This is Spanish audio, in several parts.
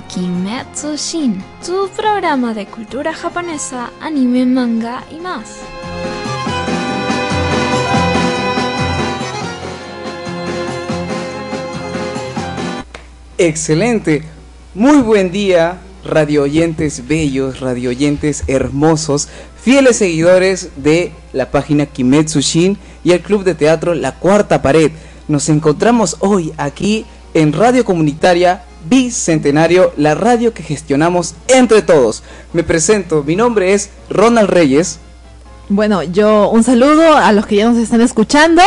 Kimetsu Shin, tu programa de cultura japonesa, anime, manga y más. Excelente. Muy buen día, radio oyentes bellos, radio oyentes hermosos, fieles seguidores de la página Kimetsu Shin y el club de teatro La Cuarta Pared. Nos encontramos hoy aquí en Radio Comunitaria Bicentenario, la radio que gestionamos entre todos. Me presento, mi nombre es Ronald Reyes. Bueno, yo un saludo a los que ya nos están escuchando.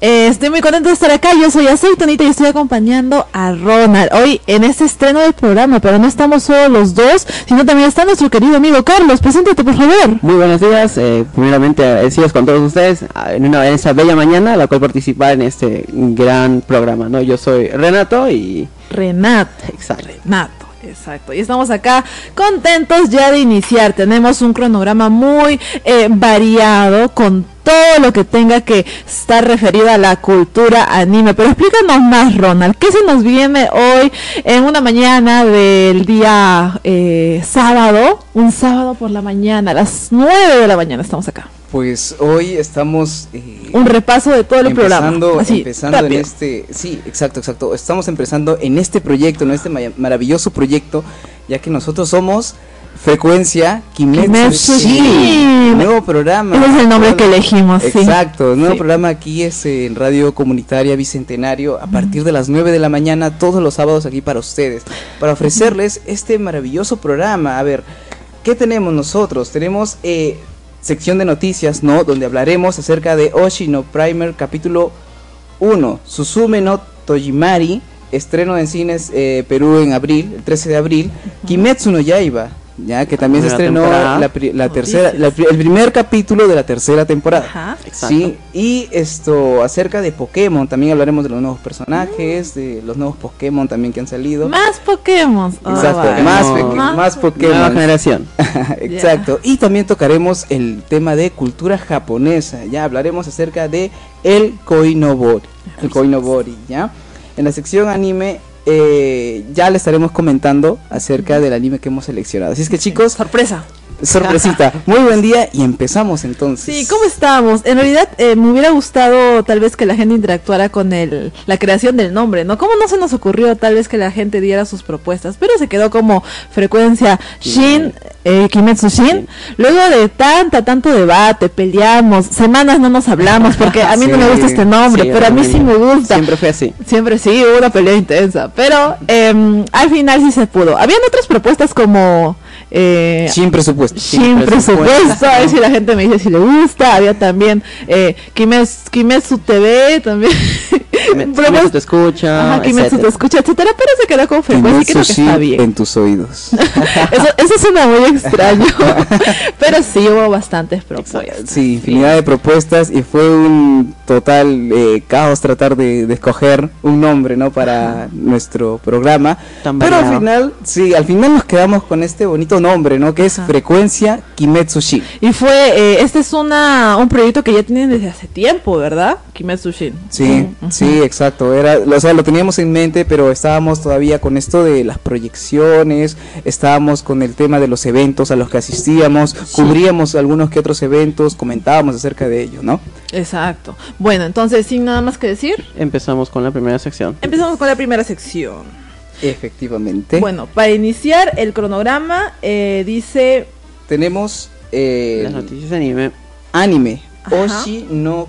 Eh, estoy muy contento de estar acá. Yo soy Aceitonita y estoy acompañando a Ronald hoy en este estreno del programa. Pero no estamos solo los dos, sino también está nuestro querido amigo Carlos. Preséntate, por favor. Muy buenos días. Eh, primeramente, agradecidos con todos ustedes ah, en, una, en esa bella mañana, la cual participar en este gran programa. ¿no? Yo soy Renato y. Renat. Exacto. Renato. Exacto, y estamos acá contentos ya de iniciar. Tenemos un cronograma muy eh, variado con todo lo que tenga que estar referido a la cultura anime. Pero explícanos más, Ronald, ¿qué se nos viene hoy en una mañana del día eh, sábado? Un sábado por la mañana, a las 9 de la mañana estamos acá. Pues hoy estamos eh, Un repaso de todo el programa. empezando, Así, empezando en este, sí, exacto, exacto. Estamos empezando en este proyecto, en este ma- maravilloso proyecto, ya que nosotros somos Frecuencia Kimetsu, Shin. nuevo programa. Ese es el nombre que elegimos, sí. Exacto, nuevo Sí. programa aquí es en Radio Comunitaria Bicentenario a partir de las 9 de la mañana todos los sábados aquí para ustedes, para ofrecerles este maravilloso programa. A ver, ¿qué tenemos nosotros? Tenemos eh, sección de noticias, ¿no? Donde hablaremos acerca de Oshino Primer capítulo 1, Susume no Tojimari, estreno en cines eh, Perú en abril, el 13 de abril, Kimetsu no Yaiba, ya que también se estrenó temporada. la, pri- la tercera, la el primer capítulo de la tercera temporada. Ajá. Sí, y esto acerca de Pokémon, también hablaremos de los nuevos personajes, de los nuevos Pokémon también que han salido. Más Pokémon. Oh, Exacto, vale. más, Pokémon. peque- Más más Nueva Pokémon. generación. Exacto. Y también tocaremos el tema de cultura japonesa. Ya hablaremos acerca de el Koinobori. El Koinobori, ¿ya? En la sección anime eh, ya le estaremos comentando acerca del anime que hemos seleccionado. Así es que chicos, Sorpresa. Sorpresita. Muy buen día y empezamos entonces. Sí, ¿cómo estamos? En realidad eh, me hubiera gustado tal vez que la gente interactuara con el, la creación del nombre, ¿no? ¿Cómo no se nos ocurrió tal vez que la gente diera sus propuestas? Pero se quedó como frecuencia Shin, eh, Kimetsu Shin. Luego de tanta, tanto debate, peleamos, semanas no nos hablamos porque a mí no me gusta este nombre, Sí, pero a mí sí me gusta. Siempre fue así. Siempre sí, hubo una pelea intensa, pero em, al final sí se pudo. Habían otras propuestas como... Eh, Sin presupuesto. sin presupuesto, a ver si la gente me dice si le gusta. Había también eh, Kimetsu, Kimetsu TV, también. Kimetsu Bromas- te escucha, Ajá, Kimetsu te escucha, etcétera, pero se quedó con frecuencia y creo que Kimetsu está bien. en tus oídos. Eso, eso suena muy extraño, pero sí hubo bastantes propuestas. Sí, infinidad de propuestas y fue un total eh, caos tratar de, de escoger un nombre, ¿no? Para nuestro programa. Tan Pero al final, sí, al final nos quedamos con este bonito nombre, ¿no? Que es Ajá. Frecuencia Kimetsu Shin. Y fue, eh, este es una, un proyecto que ya tienen desde hace tiempo, ¿verdad? Kimetsu Shin. Sí, Ujú. sí, exacto. Era, o sea, lo teníamos en mente, pero estábamos todavía con esto de las proyecciones, estábamos con el tema de los eventos a los que asistíamos, cubríamos algunos que otros eventos, comentábamos acerca de ello, ¿no? Exacto. Bueno, entonces, sin nada más que decir, Empezamos con la primera sección. empezamos con la primera sección. Efectivamente. Bueno, para iniciar el cronograma, eh, dice tenemos eh, Las noticias de anime. anime Ajá. Oshi no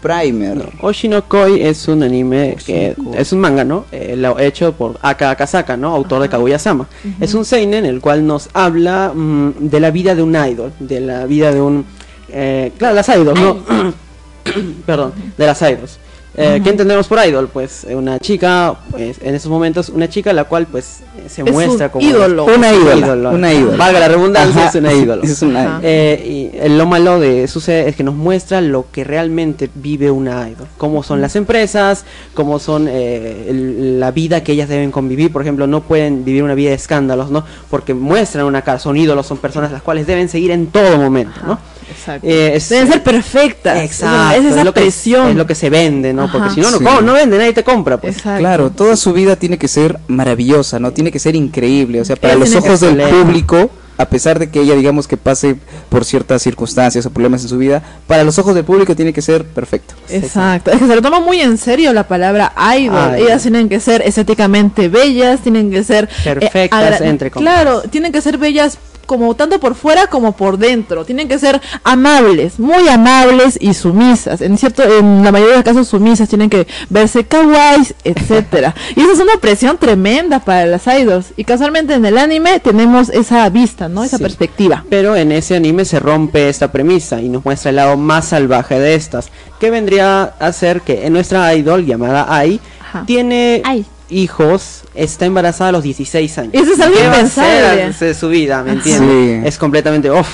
Primer. Oshinokoi es un anime que es un manga, ¿no? Eh, lo hecho por Aka Akasaka, ¿no? Autor de Kaguya-sama. Es un seinen en el cual nos habla mm, de la vida de un idol, de la vida de un eh, claro, las idols, ¿no? Perdón, de las idols. Eh, ¿Qué entendemos por idol? Pues una chica, pues, en esos momentos, una chica la cual pues se Es muestra un como ídolo. Una un ídola, una ídola. Valga la redundancia, Ajá, es una ídola. Es una. Eh, y lo malo de sucede es que nos muestra lo que realmente vive una idol, cómo son las empresas, cómo son eh, el- la vida que ellas deben convivir, por ejemplo, no pueden vivir una vida de escándalos, ¿no? Porque muestran una cara, son ídolos, son personas las cuales deben seguir en todo momento, ¿no? Exacto. Eh, es- Deben ser perfectas. Exacto, Es esa lo que, presión. es lo que se vende, ¿no? Porque si no, no, Sí. no vende, nadie te compra. Pues. Exacto. Claro, toda su vida tiene que ser maravillosa, ¿no? Tiene que ser increíble. O sea, para los tiene ojos del público, a pesar de que ella, digamos, que pase por ciertas circunstancias o problemas en su vida, para los ojos del público tiene que ser perfecto. Exacto, es que se lo toma muy en serio la palabra idol. Ellas tienen que ser estéticamente bellas, tienen que ser eh, Perfectas, entre comillas. Claro, tienen que ser bellas como tanto por fuera como por dentro. Tienen que ser amables, muy amables y sumisas. En cierto, en la mayoría de los casos sumisas tienen que verse kawaiis, etcétera. y esa es una presión tremenda para las idols. Y casualmente en el anime tenemos esa vista, ¿no? Esa Sí. perspectiva. Pero en ese anime se rompe esta premisa y nos muestra el lado más salvaje de estas, que vendría a ser que en nuestra idol llamada Ai Ajá. tiene Ai. Hijos, está embarazada a los 16 años. Eso es algo ¿Qué va a impensable. de su vida, ¿me Ajá. entiendes? Sí. Es completamente off.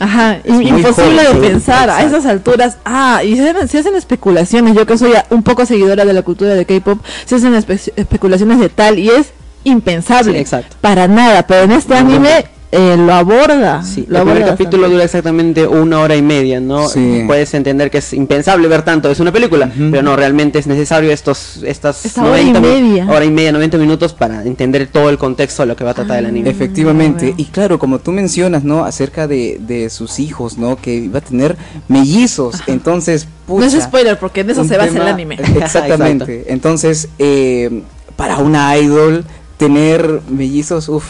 Ajá, Es imposible joven, de pensar a esas alturas. Ah, y se hacen, se hacen especulaciones. Yo que soy a- un poco seguidora de la cultura de K-pop, se hacen espe- especulaciones de tal y es impensable. Sí, exacto. Para nada, pero en este No, anime eh, lo aborda. Sí, lo el primer aborda capítulo bastante. dura exactamente una hora y media, ¿no? Sí. Puedes entender que es impensable ver tanto, es una película, pero no, realmente es necesario estos, estas Esta hora y media. hora y media, 90 minutos para entender todo el contexto de lo que va a tratar el anime. Efectivamente, y claro, como tú mencionas, ¿no? Acerca de, de sus hijos, ¿no? Que iba a tener mellizos, entonces, No es pucha, spoiler porque en eso se basa el anime. Exactamente, entonces, eh, para una idol, tener mellizos, uff.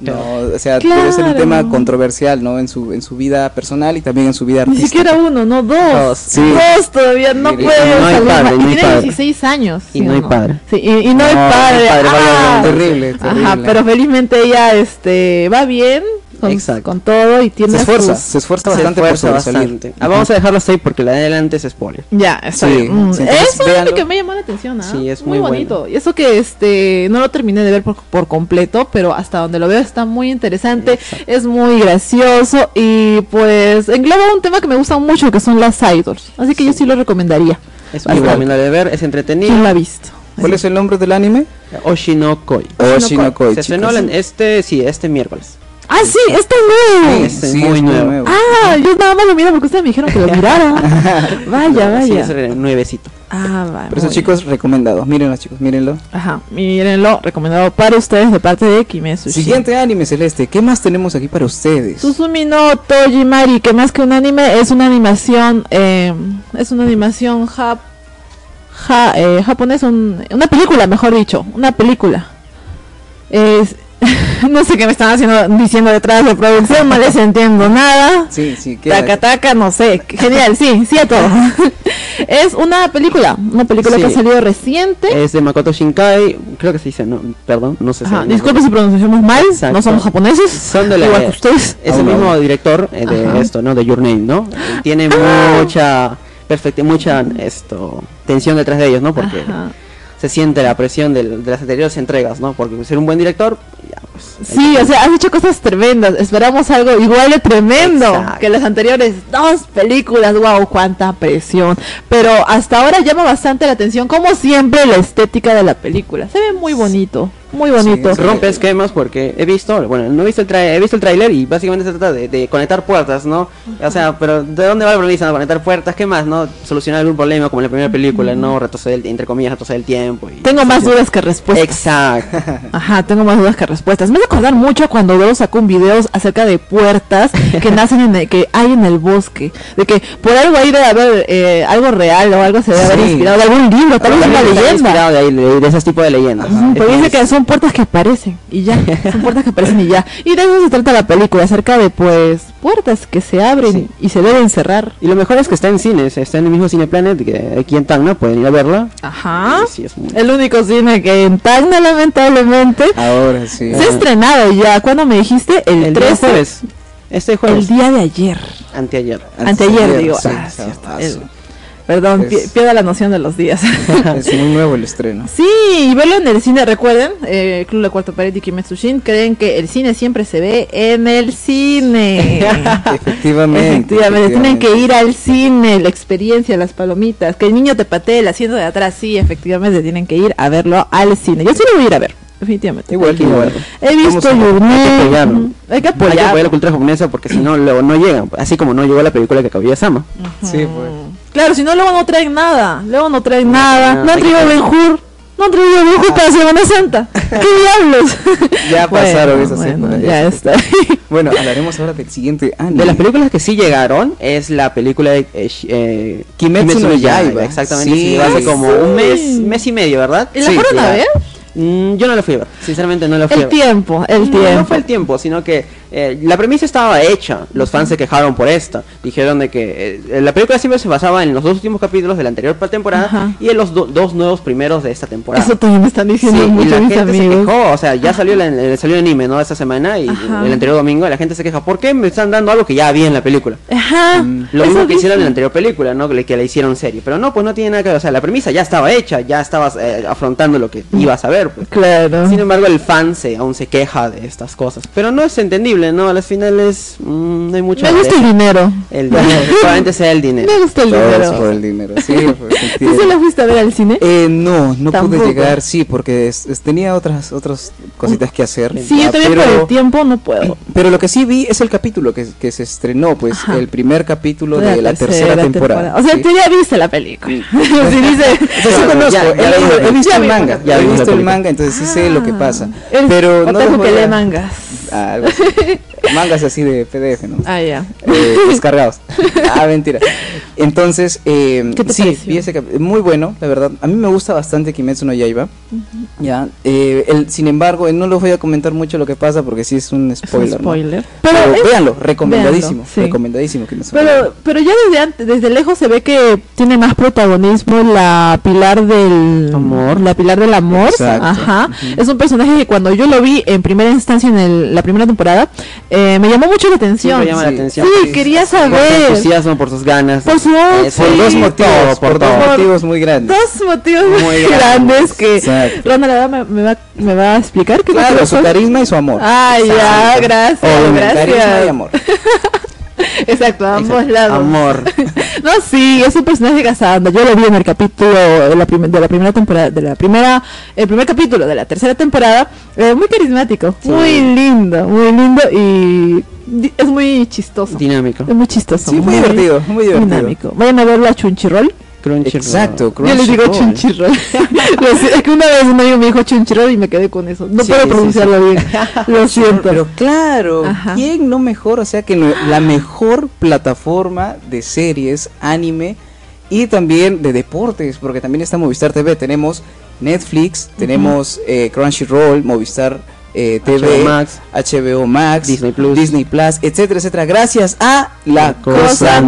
No, o sea, debe ser un Claro. tema controversial, ¿no? En su, en su vida personal y también en su vida Ni artística. siquiera uno, no dos. Dos, sí. Dos todavía no puede no hay salir padre, no Y hay tiene padre. 16 años. Y ¿sí no hay padre. Sí, y, y no, hay No, padre. padre, vaya, Ah. terrible, terrible. Ajá, pero felizmente ella este va bien con, Exacto. con todo y tiene Se esfuerza, sus- se esfuerza Se bastante por esfuerza sobresalir. bastante. Ah, vamos a dejarlo hasta ahí porque la de adelante es spoiler. Ya, está Sí, bien. Mm, sí, entonces, es véanlo. que me llamó la atención, ¿ah? Sí, es muy, muy bonito. Y eso que este no lo terminé de ver por, por completo, pero hasta donde lo veo está muy interesante, Exacto. es muy gracioso y pues engloba un tema que me gusta mucho que son las idols. Así que yo sí lo recomendaría. Es muy recomendable de ver, es ¿Quién entretenido. lo ha visto? ¿Cuál es el nombre del anime? Oshinokoi. Oshinokoi, Se estrenó este, sí, este miércoles. Ah, sí, está nuevo. Es Sí, muy es nuevo. Ah, yo nada más lo miro porque ustedes me dijeron que lo mirara. vaya, Sí, vaya. es re- nuevecito. Ah, va. Por eso, chicos, recomendado. Mírenlo, chicos, mírenlo. Ajá, mírenlo, recomendado para ustedes de parte de Kimetsu. Siguiente anime, Celeste. ¿Qué más tenemos aquí para ustedes? Susumi no Tojimari, que más que un anime es una animación, eh, es una animación jap, ja, eh, japonés, un- una película, mejor dicho, una película. Es, no sé qué me están haciendo diciendo detrás de producción, no les entiendo nada. Sí, sí, ¿qué Taca taca, no sé. Genial, sí, sí a todo. es una película, una película Sí. que ha salido reciente. Es de Makoto Shinkai, creo que se dice, no, perdón, no sé Ajá, si disculpe si pronunciamos mal, Exacto. no somos japoneses. Son de la igual que ustedes. Es el mismo director eh, de Ajá. esto, ¿no? De Your Name, ¿no? Tiene mucha perfecta mucha esto tensión detrás de ellos, ¿no? Porque Ajá. Se siente la presión del- de las anteriores entregas, ¿no? Porque ser un buen director, ya pues. Sí, que- o sea, has hecho cosas tremendas. Esperamos algo igual de tremendo Exacto. que las anteriores dos películas. Wow, cuánta presión. Pero hasta ahora llama bastante la atención, como siempre, la estética de la película. Se ve muy bonito, muy bonito. Sí, rompe esquemas porque he visto, bueno, no he visto el tra- he visto el tráiler y básicamente se trata de, de conectar puertas, ¿no? O sea, pero ¿de dónde va la premisa? Conectar puertas, ¿qué más? ¿No? Solucionar algún problema como en la primera película, ¿no? Retroceder, el- entre comillas, retroceder el tiempo. Y, Tengo más dudas que respuestas. Exacto. Ajá, tengo más dudas que respuestas. Me hace acordar mucho cuando Doro sacó un video acerca de puertas que nacen en el, que hay en el bosque. De que por algo ahí debe haber eh, algo real o algo se debe haber Sí. inspirado de algún libro, tal vez una leyenda. de, ahí, de, de esos tipos de leyendas. Ujú, Pero Es- dice que son puertas que aparecen y ya, son puertas que aparecen y ya. Y de eso se trata la película, acerca de pues puertas que se abren Sí. y se deben cerrar. Y lo mejor es que está en cines, está en el mismo Cine Planet que aquí en Tacna, pueden ir a verla. Ajá. Sí, sí, es muy- El único cine que en Tacna lamentablemente Ahora sí. se ha estrenado ya. ¿Cuándo me dijiste? El, el día 13. jueves. Este El jueves. día de ayer. Anteayer. Anteayer, digo. sí, Ah, cierto, el-. Perdón, Es- pi- pierda la noción de los días. Es muy nuevo el estreno. sí, y verlo en el cine, recuerden, eh, Club La Cuarta Pared y Kimetsu Shin creen que el cine siempre se ve en el cine. Efectivamente. Efectivamente, tienen que ir al cine, la experiencia, las palomitas, que el niño te patee el asiento de atrás, sí, efectivamente tienen que ir a verlo al cine. Yo sí lo voy a ir a ver, definitivamente. Igual, igual. He visto Your hay que apoyarlo. Hay que Hay que apoyar. la cultura japonesa porque si no, luego no llegan. Así como no llegó la película que acabó Sama. Sí, pues. Claro, si no, luego no traen nada. Luego no traen nada. no, han traído Ben Hur. No han traído Ben Hur para Semana Santa. ¿Qué diablos? Ya pasaron esas bueno, épocas, Ya ya está. Bueno, hablaremos ahora del siguiente anime. De las películas que sí llegaron es la película de eh, eh, Kimetsu no Yaiba. Exactamente, Sí. hace como un mes, mes y medio, ¿verdad? ¿Y la Sí, fueron a ver? Mm, yo no la fui a ver, sinceramente no la fui a El ver. tiempo, el No, tiempo. no fue el tiempo, sino que eh, la premisa estaba hecha. Los fans se quejaron por esta. Dijeron de que eh, la película siempre se basaba en los dos últimos capítulos de la anterior temporada Ajá. y en los do- dos nuevos primeros de esta temporada. Eso también me están Sí, diciendo y la mis gente se amigos. quejó, o sea, ya salió salió el anime, ¿no? Esta semana y Ajá. el anterior domingo, la gente se queja, ¿por qué me están dando algo que ya había en la película? Ajá. Mm, Lo mismo que hicieron en la anterior película, ¿no? Que, que la hicieron serie. Pero no, pues no tiene nada que ver. O sea, la premisa ya estaba hecha, ya estabas eh, afrontando lo que ibas a ver, pues. Claro. Sin embargo, el fan se, aún se queja de estas cosas. Pero no es entendible, ¿no? A las finales mm, no hay mucho. Me de gusta el dinero. El dinero. Probablemente sea el dinero. Me gusta el Todo es dinero. por el dinero. Sí, por ¿Tú sentir- se la fuiste a ver al cine? Eh, no, no Tampoco. pude llegar, sí, porque es- es- tenía otras otras cositas que hacer. sí, ya, yo también por pero, el tiempo no puedo. pero lo que sí vi es el capítulo que, que se estrenó, pues Ajá. el primer capítulo de la, tercera, temporada. O sea, sí. tú ya viste la película. sí, dice. O sea, sí Ya, conozco, ya, he, ya he visto película. el Ya manga, ya ya he visto el manga, entonces sí sé lo que pasa. Eres Pero no que lee mangas. Ah, algo así. Mangas así de PDF, ¿no? Ah, ya. eh, descargados. Ah, mentira. Entonces, eh, ¿Qué te sí, pareció? vi ese cap- muy bueno, la verdad. A mí me gusta bastante Kimetsu no Yaiba. Ya, eh, el, sin embargo, eh, no les voy a comentar mucho lo que pasa porque sí es un Es un spoiler. ¿no? spoiler. Pero, Pero, es- véanlo, recomendadísimo, véanlo, sí. recomendadísimo Kimetsu no pero, pero ya desde antes, desde lejos se ve que tiene más protagonismo la pilar del Amor. La pilar del amor. Exacto. Ajá. Es un personaje que cuando yo lo vi en primera instancia en el- la primera temporada, eh, me llamó mucho la atención. Siempre llama la Sí. atención. Sí, quería Por su saber. entusiasmo, por sus ganas. Por su- Eh, sí. Por dos Sí, motivos, todo, por, por dos motivos muy grandes. Dos motivos muy, grandes grandes, que exacto. Ronald me, me va, me va a explicar. ¿Qué Claro, su carisma y su amor. Ah, ya, Exacto. gracias, Obviamente, Carisma y gracias. amor. Exacto, a ambos Exacto. lados. Amor. No, sí, es un personaje casando. Yo lo vi en el capítulo de la, prim- de la primera temporada, de la primera, el primer capítulo de la tercera temporada. eh, muy carismático, muy lindo, muy lindo y es muy chistoso. Dinámico. Es muy chistoso. Sí, muy divertido, muy divertido. Dinámico. Vayan a verlo a Chunchirol. Crunchyroll. Exacto, Yo les digo Crunchyroll. Es que una vez un amigo me dijo Chunchirol y me quedé con eso. No Sí, puedo sí, pronunciarlo bien. Lo siento. Pero claro, Ajá. ¿quién no mejor? O sea que no- la mejor plataforma de series, anime y también de deportes, porque también está Movistar TV. Tenemos Netflix, tenemos eh, Crunchyroll, Movistar eh, TV, HBO Max. HBO Max, Disney Plus. Disney Plus, etcétera, etcétera. Gracias a la Cosa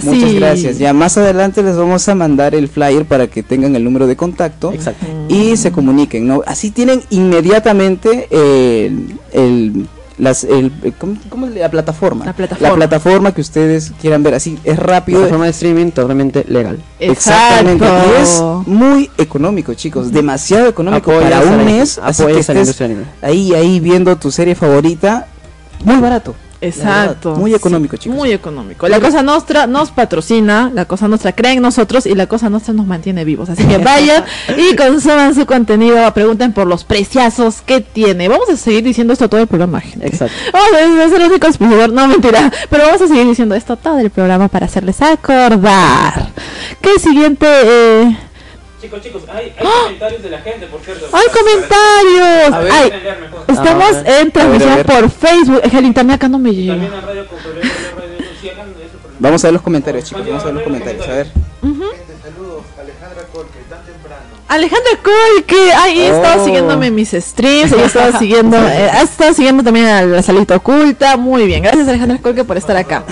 Sí, Muchas sí. gracias. Ya más adelante les vamos a mandar el flyer para que tengan el número de contacto Exacto. y se comuniquen, ¿no? Así tienen inmediatamente el, el- las, el, ¿cómo, cómo es la plataforma? La plataforma. plataforma que ustedes quieran ver, así es rápido. Plataforma de streaming totalmente legal. Exactamente. Exacto. Y es muy económico, chicos, demasiado económico Apoyas para la un mes, así que la estés ahí ahí viendo tu serie favorita, muy barato. Exacto. Verdad, muy económico, chicos. Muy económico. La Cosa Nostra nos patrocina, la Cosa Nostra cree en nosotros y la Cosa Nostra nos mantiene vivos. Así que vayan y consuman su contenido, pregunten por los preciazos que tiene. Vamos a seguir diciendo esto todo el programa, gente. Exacto. Vamos a ser el único auspiciador, no mentira, pero vamos a seguir diciendo esto todo el programa para hacerles acordar. Que el siguiente... Eh... Chicos, chicos, hay, hay comentarios de la gente, por cierto. ¡Hay comentarios! Estamos A ver. en transmisión A ver, a por Facebook. Es que el internet acá no me llega. También en radio con radio, radio, sí, acá no es el problema. Vamos a ver los comentarios, chicos. Vamos a ver los comentarios. A ver. Alejandra Colque, ay, ella estaba Oh. siguiéndome en mis streams, ella estaba siguiendo, eh, ha estado siguiendo también a la salita oculta, muy bien, gracias Alejandra Colque por estar acá.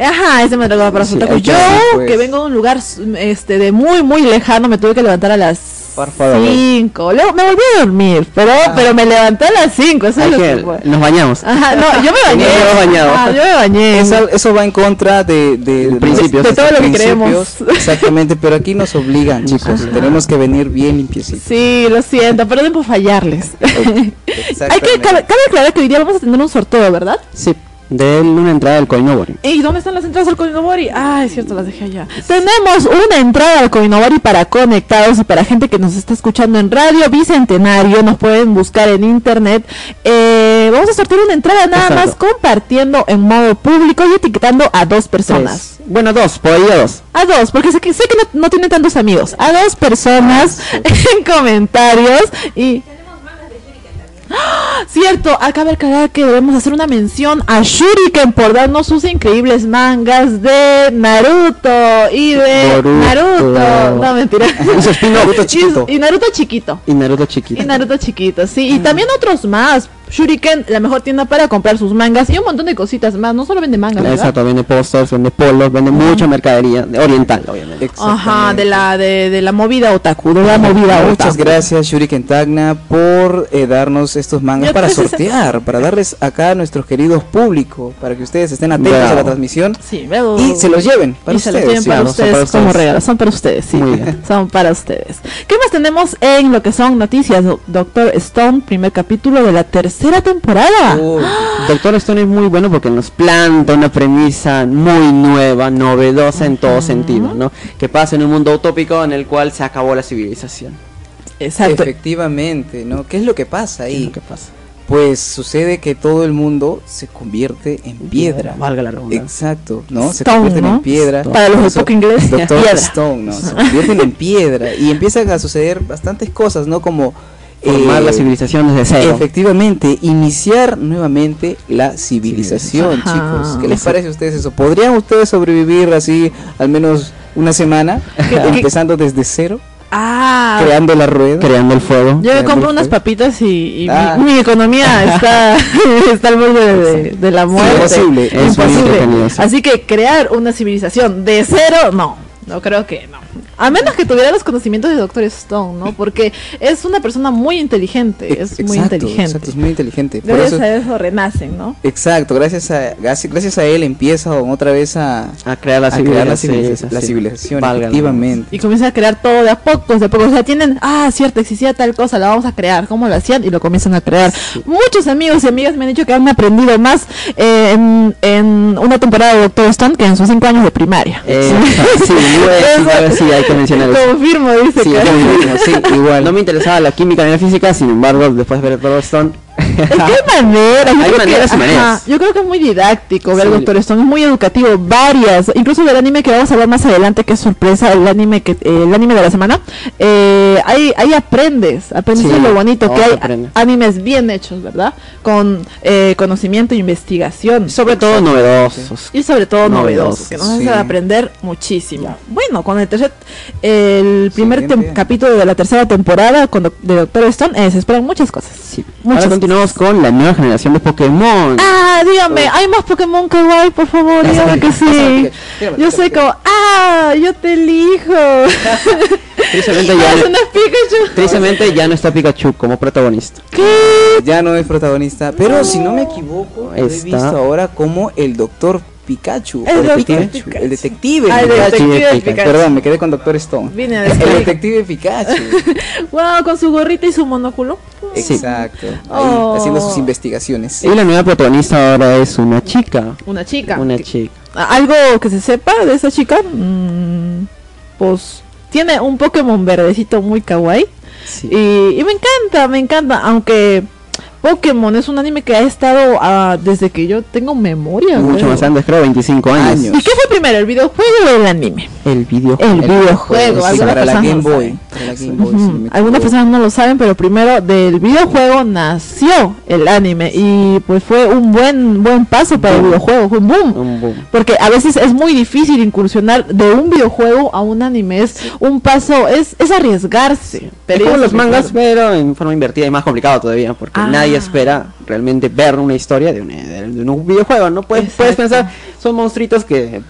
Ajá, ese me lo para Sí, Yo, pues. que vengo de un lugar este de muy muy lejano, me tuve que levantar a las Por favor. 5. Luego me volví a dormir, pero pero me levanté a las 5, eso es lo que nos bañamos. Ajá, no, yo me bañé. Bañado. Ah, yo me bañé. Eso, eso va en contra de, de, de principios. De todo lo que creemos. Exactamente, pero aquí nos obligan, chicos. Tenemos que venir bien limpiecitos. Sí, lo siento, perdón por fallarles. Hay que cabe, cabe aclarar que hoy día vamos a tener un sorteo, ¿verdad? Sí. De una entrada del Koinobori. ¿Y dónde están las entradas al Koinobori? Ah, es cierto, las dejé allá. Tenemos una entrada al Koinobori para conectados y para gente que nos está escuchando en Radio Bicentenario. Nos pueden buscar en internet. Eh, vamos a sortear una entrada nada más compartiendo en modo público y etiquetando a dos personas. Tres. Bueno, dos, por ahí a dos. A dos, porque sé que, sé que no, no tiene tantos amigos. A dos personas en comentarios y... ¡Ah! Cierto, acaba de aclarar que debemos hacer una mención a Shuriken por darnos sus increíbles mangas de Naruto y de Naruto. Naruto. No, mentira. Naruto chiquito. Y, y Naruto chiquito. Y Naruto chiquito. Y Naruto chiquito, sí. Y también otros más. Shuriken, la mejor tienda para comprar sus mangas y un montón de cositas más. No solo vende mangas, ¿verdad? Exacto, vende pósters, vende polos, vende mucha mercadería de- oriental, obviamente. Ajá, de la, de, de la movida otaku, de la movida Muchas otaku. gracias Shuriken Tagna por eh, darnos estos mangas para pues, sortear, para darles acá a nuestros queridos público, para que ustedes estén atentos Bravo. a la transmisión Sí, y se los lleven para y se los ustedes. para para como regalo. Son para ustedes, sí. Son para ustedes. ¿Qué más tenemos en lo que son noticias? Do- Doctor Stone, primer capítulo de la tercera temporada. Uy, Doctor Stone es muy bueno porque nos planta una premisa muy nueva, novedosa en todo sentido, ¿no? Que pasa en un mundo utópico en el cual se acabó la civilización. Exacto. Efectivamente, ¿no? ¿Qué es lo que pasa ¿Qué es ahí? lo que pasa? Pues sucede que todo el mundo se convierte en piedra. Valga la redundancia. Exacto, ¿no? se convierten ¿no? en piedra. Para los de poco inglés, Doctor piedra. Stone, ¿no? Se convierten en piedra y empiezan a suceder bastantes cosas, ¿no? Como Formar eh, la civilización desde cero. Efectivamente, iniciar nuevamente la civilización, Ajá. chicos. ¿Qué les parece a ustedes eso? ¿Podrían ustedes sobrevivir así al menos una semana, empezando desde cero, Ah, creando la rueda? Creando el fuego. yo me compro unas papitas y, y Ah. mi, mi economía está, está al borde de, de la muerte. imposible, es muy imposible. Así que crear una civilización de cero, no. No creo que no. A menos que tuviera los conocimientos de Doctor Stone, ¿no? Porque es una persona muy inteligente. Es muy inteligente. exacto, es muy inteligente. Por Gracias eso, a eso renacen, ¿no? exacto, gracias a, gracias, gracias a él empieza otra vez a, A crear la a crear la civilización. la civilización, Valga la efectivamente. Y comienza a crear todo de a pocos, de a pocos. O sea, tienen, ah, cierto, existía tal cosa, la vamos a crear. ¿Cómo lo hacían? Y lo comienzan a crear. Muchos amigos y amigas me han dicho que han aprendido más eh, en, en una temporada de Doctor Stone que en sus cinco años de primaria. Eh, sí, sí, hay que mencionar eso. Confirmo, dice Sí, que. sí, igual. No me interesaba la química ni la física, sin embargo, después de ver Doctor Stone. Es que hay maneras. yo Hay creo maneras que, y maneras. yo creo que es muy didáctico ver Sí. Doctor Stone, es muy educativo, varias, incluso del anime que vamos a ver más adelante, que es sorpresa, el anime que eh, el anime de la semana, eh, ahí, ahí aprendes, aprendes Sí, lo bonito que hay animes bien hechos, ¿verdad? Con eh, conocimiento e investigación. Sobre todo novedosos. Y sobre todo Novedosos, novedosos, que nos sí. hacen aprender muchísimo. Bueno, con el tercer, el primer capítulo de la tercera temporada con de Doctor Stone, eh, se esperan muchas cosas. Sí. Muchas Ahora continuamos con la nueva generación de Pokémon. Ah, dígame, ¿hay más Pokémon kawaii, por favor? Dígame que sí. Yo soy como, ah, yo te elijo. Tristemente ya, una Pikachu. tristemente ya no está Pikachu como protagonista. ¿Qué? Ya no es protagonista, pero si no me equivoco, lo he Está. visto ahora como el doctor Pikachu. El o Dr. Pikachu, Pikachu. El detective. Ah, el Pikachu. detective Pikachu. Pikachu. Perdón, me quedé con Doctor Stone. Vine a El detective Pikachu. Wow, con su gorrita y su monóculo. Exacto. Ahí, Oh. haciendo sus investigaciones. Y la nueva protagonista ahora es una chica. Una chica. Una chica. ¿Algo que se sepa de esa chica? Mm, pues tiene un Pokémon verdecito muy kawaii. Sí. Y, y me encanta, me encanta. Aunque Pokémon es un anime que ha estado ah, desde que yo tengo memoria. Mucho creo. más antes, creo, 25 años. Años. ¿Y qué fue primero, el videojuego o el anime? El video. El videojuego. Sí, algunas para la personas Game no Boy. la Game Boy, Algunas personas lo saben, pero primero del videojuego nació el anime y pues fue un buen buen paso para el videojuego, fue un boom. Un boom. Porque a veces es muy difícil incursionar de un videojuego a un anime, es un paso, es, es arriesgarse. Es Pero como es los mangas, pero en forma invertida y más complicado todavía, porque Ah. nadie espera realmente ver una historia de un, de un videojuego, ¿no? Puedes, puedes pensar, Son monstruitos que,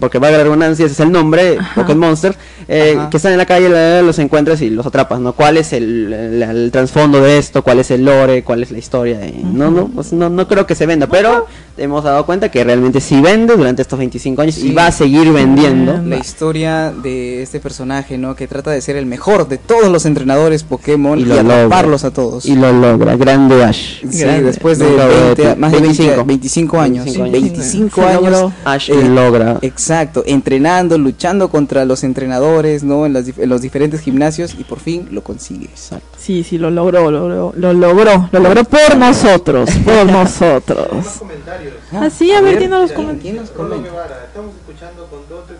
porque valga la redundancia, ese es el nombre, Pokémon Monster, eh, Ajá. que están en la calle, los encuentras y los atrapas, ¿no? ¿Cuál es el, el- el trasfondo de esto? ¿Cuál es el lore? ¿Cuál es la historia? Y no, no, pues no, no creo que se venda, pero hemos dado cuenta que realmente sí vende durante estos 25 años Sí. y va a seguir vendiendo. La historia de este personaje, ¿no? Que trata de ser el mejor de todos los entrenadores Pokémon y, logra. atraparlos a todos. Y lo logra, grande Ash. Sí, Grande. después de Logra 20 más de 20 25. 25 años. 25 años. 25 Se años. Ash eh, logra. Exacto, entrenando, luchando contra los entrenadores, ¿no? En, las en los diferentes gimnasios y por fin lo consigue. Exacto. Sí, sí, lo logró, lo logró, lo logró, lo logró por nosotros, por nosotros. Comentarios. Ah, a ver, dinos los comentarios. ¿Quién nos Rolo comenta? Guevara, estamos escuchando con Doto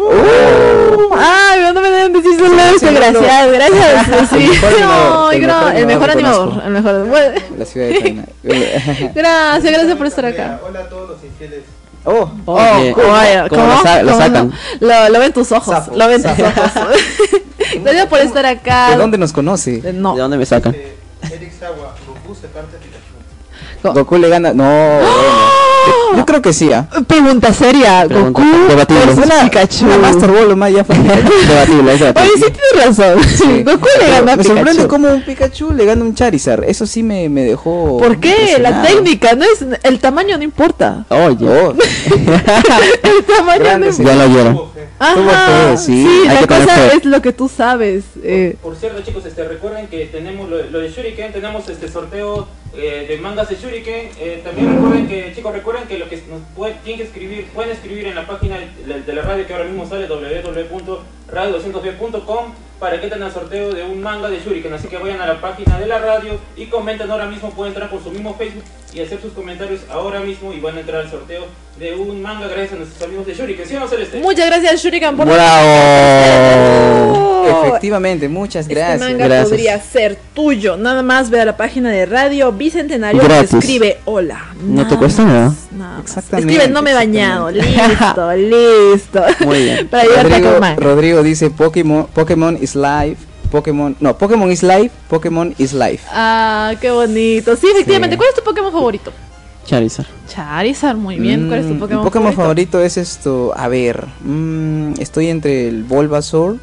Uh, Ay, no me deben decir sí, gracias, gracias. Sí. El mejor animador, el mejor La ciudad de China. Gracias, gracias por estar acá. Hola a todos los infieles. oh, Oye, Oh, vaya, ¿cómo ¿cómo? lo sa- lo ¿Cómo sacan? Lo, lo ven tus ojos, lo ven tus ojos. Gracias por estar acá. ¿de dónde nos conoce? Eh, No. ¿De dónde me sacan? Eric Sawa, Goku se parte Pikachu. Goku le gana. No, bueno. Yo creo que sí, ¿ah? Pregunta seria, Pregunta Goku debatible. Una- Pikachu. una Master Ball, más ya fue. Debatible, es Oye, debatible. sí tienes razón. Sí. Goku le Pero gana a me sorprende Pikachu. cómo un Pikachu le gana un Charizard. Eso sí me, me dejó. ¿Por qué? La técnica, no es el tamaño no importa. Oye, Oh, El tamaño Grande, no importa. ya lo oyeron. Tuvo Ajá, sí, sí, hay la que cosa fe. es lo que tú sabes. Eh, Por cierto, chicos, este, recuerden que tenemos lo, lo de Shuriken, tenemos este sorteo eh, de mangas de Shuriken. Eh, también recuerden que, chicos, recuerden que lo que nos puede- tienen que escribir, pueden escribir en la página de, de la radio que ahora mismo sale www.radio200b.com para que entren al sorteo de un manga de Shuriken. Así que vayan a la página de la radio y comenten ahora mismo, pueden entrar por su mismo Facebook y hacer sus comentarios ahora mismo y van a entrar al sorteo de un manga gracias a nuestros amigos de Shuriken. ¿Sí o no, Celeste? muchas gracias, Shuriken, por ¡Bravo! Efectivamente, muchas gracias. Este manga Gracias. podría ser tuyo. Nada más ve a la página de Radio Bicentenario Gratis. y escribe hola. No te Nada cuesta más, nada. Exactamente, Escribe no me he bañado. Listo, listo. Muy bien. Para ayudarte a Rodrigo. Rodrigo dice Pokémon, Pokémon is life. Pokémon, no, Pokémon is life, Pokémon is life. Ah, qué bonito. Sí, efectivamente. Sí. ¿Cuál es tu Pokémon favorito? Charizard. Charizard, muy bien. ¿Cuál es tu Mm, Pokémon, mi Pokémon favorito? favorito es esto, a ver, mm, estoy entre el Bulbasaur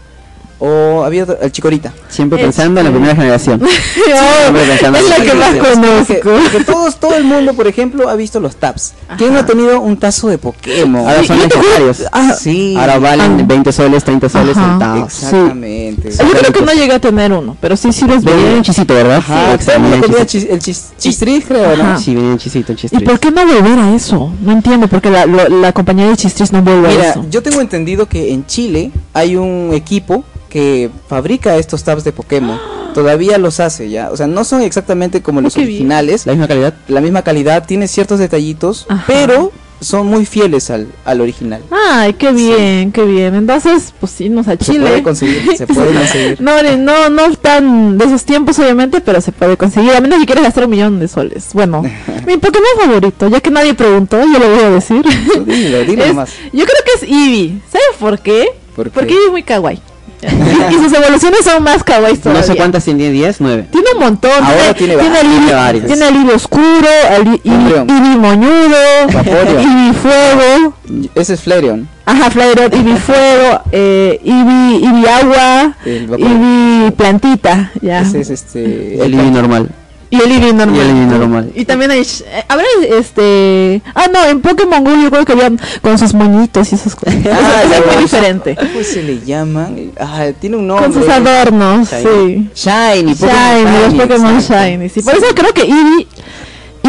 o había otro- el Chikorita. Siempre pensando en la primera generación. Siempre pensando en es la que más conozco. porque todos, todo el mundo, por ejemplo, ha visto los tabs. ¿Quién no ha tenido un tazo de Pokémon? Ahora son necesarios. Ah, sí. Ahora valen 20 soles, 30 soles. Exactamente. Yo creo que no llegué a tener uno, pero sí, sí los Venía veía. en chisito, ¿verdad? El mundo venía en tenía chisito. chis- el chis- chistris, creo, ¿no? Sí, venía en chisito, en ¿Y chistris. por qué no volver a eso? No entiendo, porque la, compañía de Chistris no vuelve a Mira, eso. yo tengo entendido que en Chile hay un equipo que fabrica estos tabs de Pokémon. Todavía los hace ya. O sea, no son exactamente como los qué bien. originales. ¿La misma calidad? La misma calidad, tiene ciertos detallitos, Ajá. pero son muy fieles al, al original. Ay, qué bien, qué bien. Entonces, pues irnos a Se Chile. puede conseguir, se puede conseguir. No, ni- no, no tan de esos tiempos, obviamente, pero se puede conseguir. A menos que quieras gastar un millón de soles. Bueno, mi Pokémon favorito, ya que nadie preguntó, yo lo voy a decir. Dilo, dilo Es- nomás. yo creo que es Eevee. ¿Sabes por qué? ¿Por qué? Porque Eevee es muy kawaii. y sus evoluciones son más kawaii No todavía. sé cuántas tiene, 10, 9. Tiene un montón. Ahora tiene, tiene tiene, varias. el Tiene varias. tiene el Eevee oscuro, el. Eevee moñudo. Eevee fuego. Ese es Flareon. Ajá, Flareon, Eevee fuego, eh, Eevee, Eevee agua. Eevee plantita, ya. Ese es este. El Eevee normal. Y el Eevee normal. Y el Eevee normal. Y también hay, sh- eh, habrá este, ah no, en Pokémon Go yo creo que había con sus moñitos y esas cosas. Ah, es muy diferente. ¿Cómo se le llaman? Ah, tiene un nombre. Con sus adornos, sí. Shiny. Pokémon Shiny, los Pokémon exacto. Shiny, sí. Por eso creo que Eevee,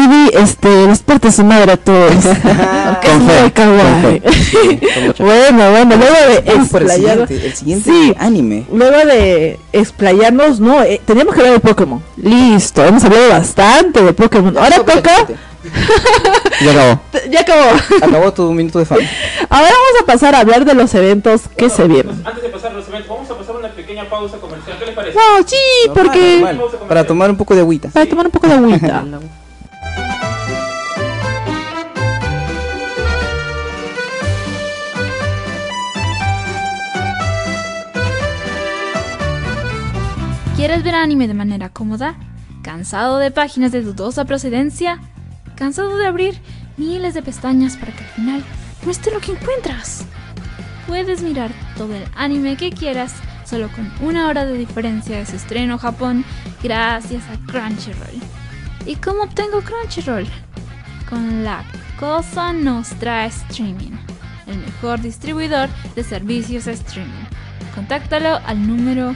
Eevee, este, a su madre a todos. Con bueno, bueno, luego de por el explayar- siguiente, el siguiente Sí. anime. Luego de explayarnos, no, eh, teníamos que hablar de Pokémon. Listo, hemos hablado bastante de Pokémon. Ahora Sóplate, toca. Ya acabó. Ya acabó. Acabó tu minuto de fama. Ahora vamos a pasar a hablar de los eventos que Bueno, se vienen. Antes de pasar a los eventos, vamos a pasar una pequeña pausa comercial. ¿Qué les parece? No, sí, Normal, porque. normal, Para tomar un poco de agüita. Para tomar un poco de agüita. ¿Quieres ver anime de manera cómoda? ¿Cansado de páginas de dudosa procedencia? ¿Cansado de abrir miles de pestañas para que al final no esté lo que encuentras? Puedes mirar todo el anime que quieras solo con una hora de diferencia de su estreno en Japón gracias a Crunchyroll. ¿Y cómo obtengo Crunchyroll? Con la Cosa Nostra Streaming, el mejor distribuidor de servicios streaming. Contáctalo al número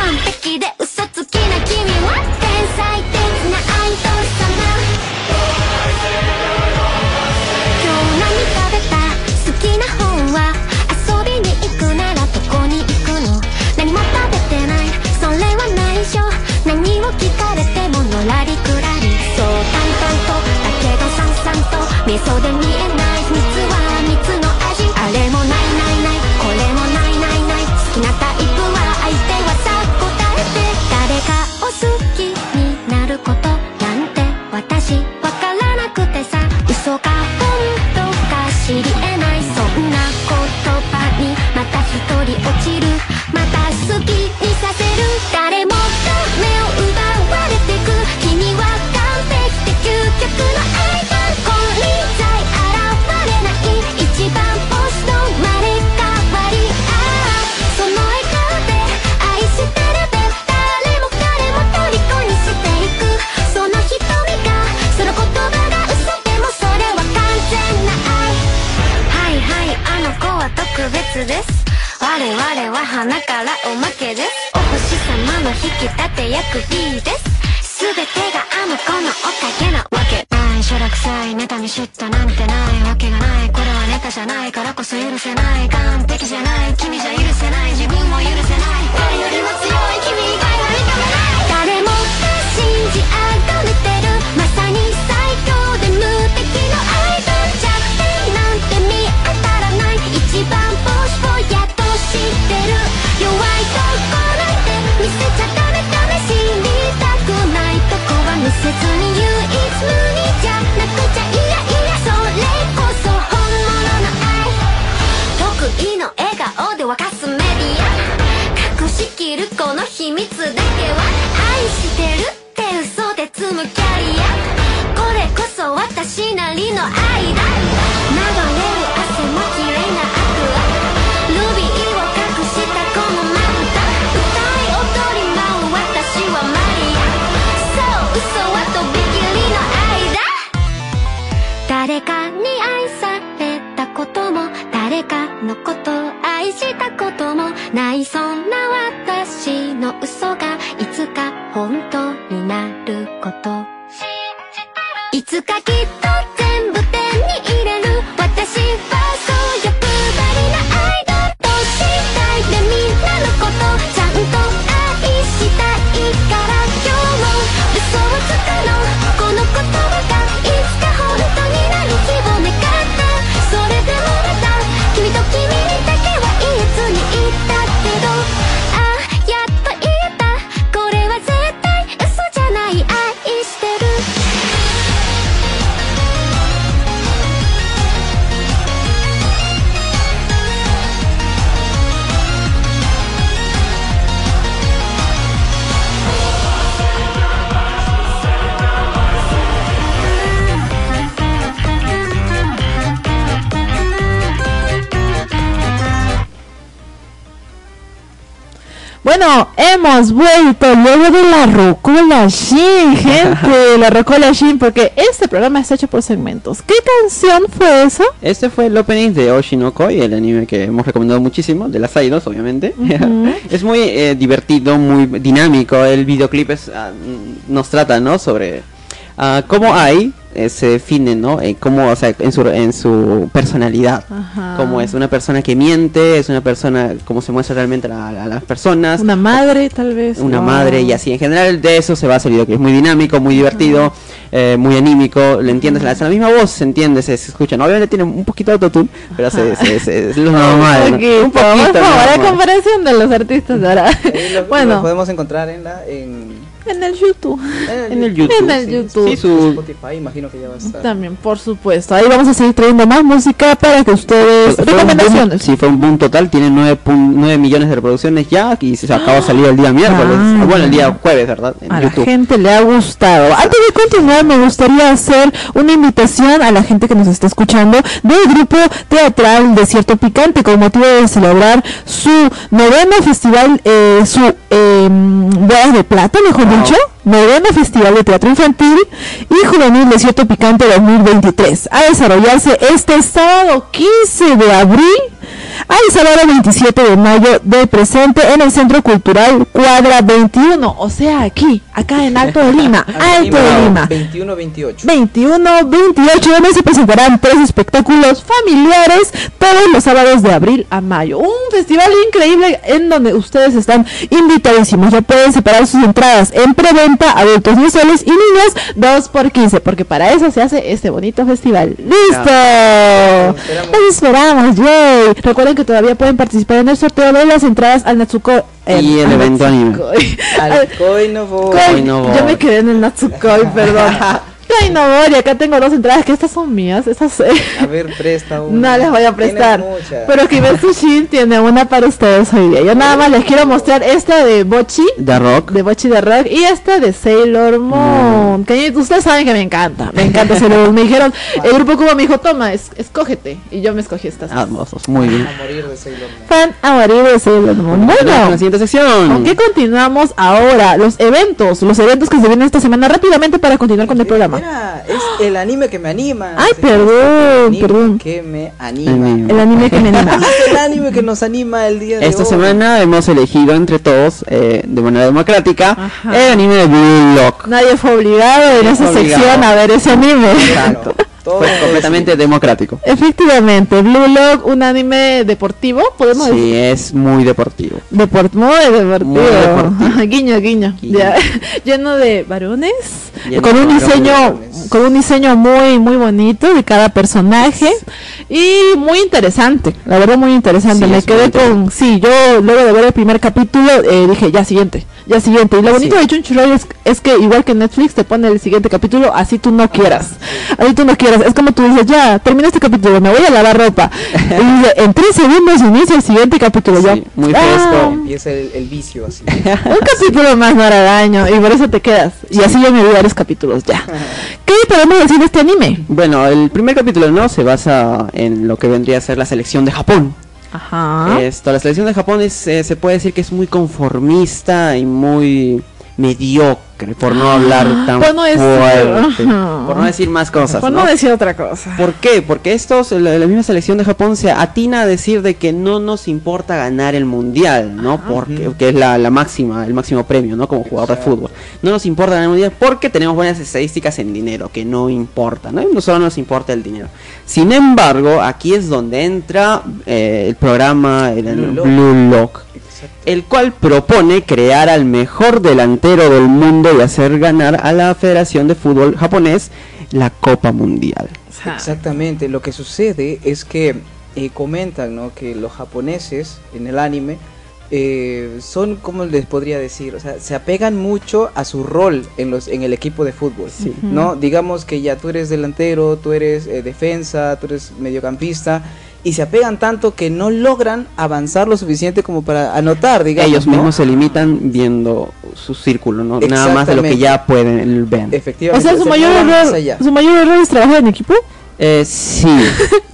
完璧で嘘つきな君は天才的なアイドル落ちる。また好き。花からおまけです。お星様の引き立て役いいです。全てがあの子のおかげなわけ。ない楽臭いネタい妬嫉妬なんて蜜だけは愛してる Bueno, hemos vuelto luego de la Rocola Shin, gente. la Rocola Shin, porque este programa está hecho por segmentos. ¿Qué canción fue esa? Este fue el opening de Oshinokoi, el anime que hemos recomendado muchísimo, de las idols, obviamente. Uh es muy eh, divertido, muy dinámico. El videoclip ah, nos trata, ¿no? Sobre ah, cómo hay eh, se define, ¿no? Eh, como, o sea, en su, en su personalidad. Ajá. Como es una persona que miente, es una persona, como se muestra realmente a, a las personas. Una madre, tal vez. una madre y así en general de eso se basa el video que es muy dinámico muy divertido eh, muy anímico le entiendes la, la misma voz se entiende se, se escucha ¿no? obviamente tiene un poquito de autotune pero se, se- se- es lo normal Un ¿no? poquito, un poquito por favor, a normal. comparación de los artistas de ahora. Lo, bueno, lo podemos encontrar en la en, en el YouTube. en el YouTube En el sí. YouTube. Sí, su- Spotify, imagino que ya va a estar. También, por supuesto. Ahí vamos a seguir trayendo más música para que ustedes... Fue un boom, Recomendaciones. sí, fue un boom total, tiene 9, 9 millones de reproducciones ya y se acaba de salir el día miércoles, Ah. bueno, el día jueves, ¿verdad? En A la YouTube. gente le ha gustado. Antes de continuar, me gustaría hacer una invitación a la gente que nos está escuchando del grupo teatral Desierto Picante con motivo de celebrar su noveno festival, eh, su eh, bodas de plata, mejor dicho, noveno festival de teatro infantil y juvenil Desierto Picante 2023, a desarrollarse este sábado 15 de abril al sábado 27 de mayo del presente en el Centro Cultural Cuadra 21, o sea, aquí, acá en Alto de Lima, Alto de Lima. 21 28. 21, 28, donde se presentarán tres espectáculos familiares todos los sábados de abril a mayo. Un festival increíble en donde ustedes están invitadísimos. Ya pueden separar sus entradas en preventa, adultos mensuales y niños 2 por 15, porque para eso se hace este bonito festival. ¡Listo! esperamos. Los esperamos, yay. Recuerden que todavía pueden participar en el sorteo de las entradas al Natsuko. Y el evento anime. Al. Koi- no Yo voy. me quedé en el Natsukoi, perdón. Koi no voy, acá tengo dos entradas que estas son mías, estas eh, A ver, presta una. no les voy a prestar. muchas. Pero Kimetsu Shin tiene una para ustedes hoy día. Yo nada más les quiero mostrar esta de Bochi, The Rock. de Bochi de Rock y esta de Sailor Moon. Que ustedes saben que me encanta, me encanta Sailor Moon. Me dijeron, el grupo Cuba me dijo, toma, es- escógete. Y yo me escogí estas. Ah, hermosos, muy bien. A morir de Sailor Moon. Fan a morir de Sailor Moon. Bueno. la siguiente sección. ¿Con qué continuamos ahora? Los eventos, los eventos que se vienen esta semana rápidamente para continuar con el programa. Es el anime que me anima. Ay, perdón, perdón. Que me anima. Anima. El anime que me anima. Es el anime que nos anima el día de Esta hoy. semana hemos elegido entre todos, eh, de manera democrática, Ajá. el anime de Blue Lock. Nadie fue obligado en esa obligado. sección a ver ese anime. Claro, todo Fue es completamente democrático. Efectivamente, Blue Lock, un anime deportivo, podemos Sí, decir. es muy deportivo. Deport muy deportivo. Muy deportivo. guiño, guiño. Guiño. Ya. Lleno de varones. Lleno con un varones. diseño, con un diseño muy, muy bonito de cada personaje. Y muy interesante. La verdad, muy interesante. Sí, Me quedé con. Sí, yo luego de ver el primer capítulo eh, dije, ya siguiente. Ya siguiente. Y lo bonito Sí. de Crunchyroll es, es que igual que Netflix te pone el siguiente capítulo, así tú no quieras. Así tú no quieras. Es como tú dices, ya, termina este capítulo, me voy a lavar ropa. y dice, en tres segundos inicia el siguiente capítulo. Sí, yo, muy "Ah, fresco. Empieza el, el vicio así. un capítulo más no hará daño y por eso te quedas. Y así yo me vi varios capítulos ya. ¿Qué podemos decir de este anime? Bueno, el primer capítulo no se basa en lo que vendría a ser la selección de Japón. Ajá. Esto, la selección de Japón es, eh, se puede decir que es muy conformista y muy mediocre, por no hablar tan Por no decir- fuerte, por no decir más cosas. Por ¿no? no decir otra cosa. ¿Por qué? Porque estos, la, la misma selección de Japón se atina a decir de que no nos importa ganar el mundial, ¿no? Porque que es la, la máxima, el máximo premio, ¿no? Como jugador de fútbol. No nos importa ganar el mundial porque tenemos buenas estadísticas en dinero, que no importa, ¿no? No solo nos importa el dinero. Sin embargo, aquí es donde entra eh, el programa el, el Blue Lock. Blue Lock, Exacto. el cual propone crear al mejor delantero del mundo y hacer ganar a la Federación de Fútbol japonés la Copa Mundial. Exactamente, lo que sucede es que eh, comentan ¿no? que los japoneses en el anime eh, son, como les podría decir? O sea, se apegan mucho a su rol en, los, en el equipo de fútbol. Sí. ¿no? Digamos que ya tú eres delantero, tú eres eh, defensa, tú eres mediocampista y se apegan tanto que no logran avanzar lo suficiente como para anotar, digamos. Ellos ¿no? mismos se limitan viendo su círculo, ¿no? Nada más de lo que ya pueden ver. O Efectivamente. sea, su se mayor error, su mayor error es trabajar en equipo. Eh, sí.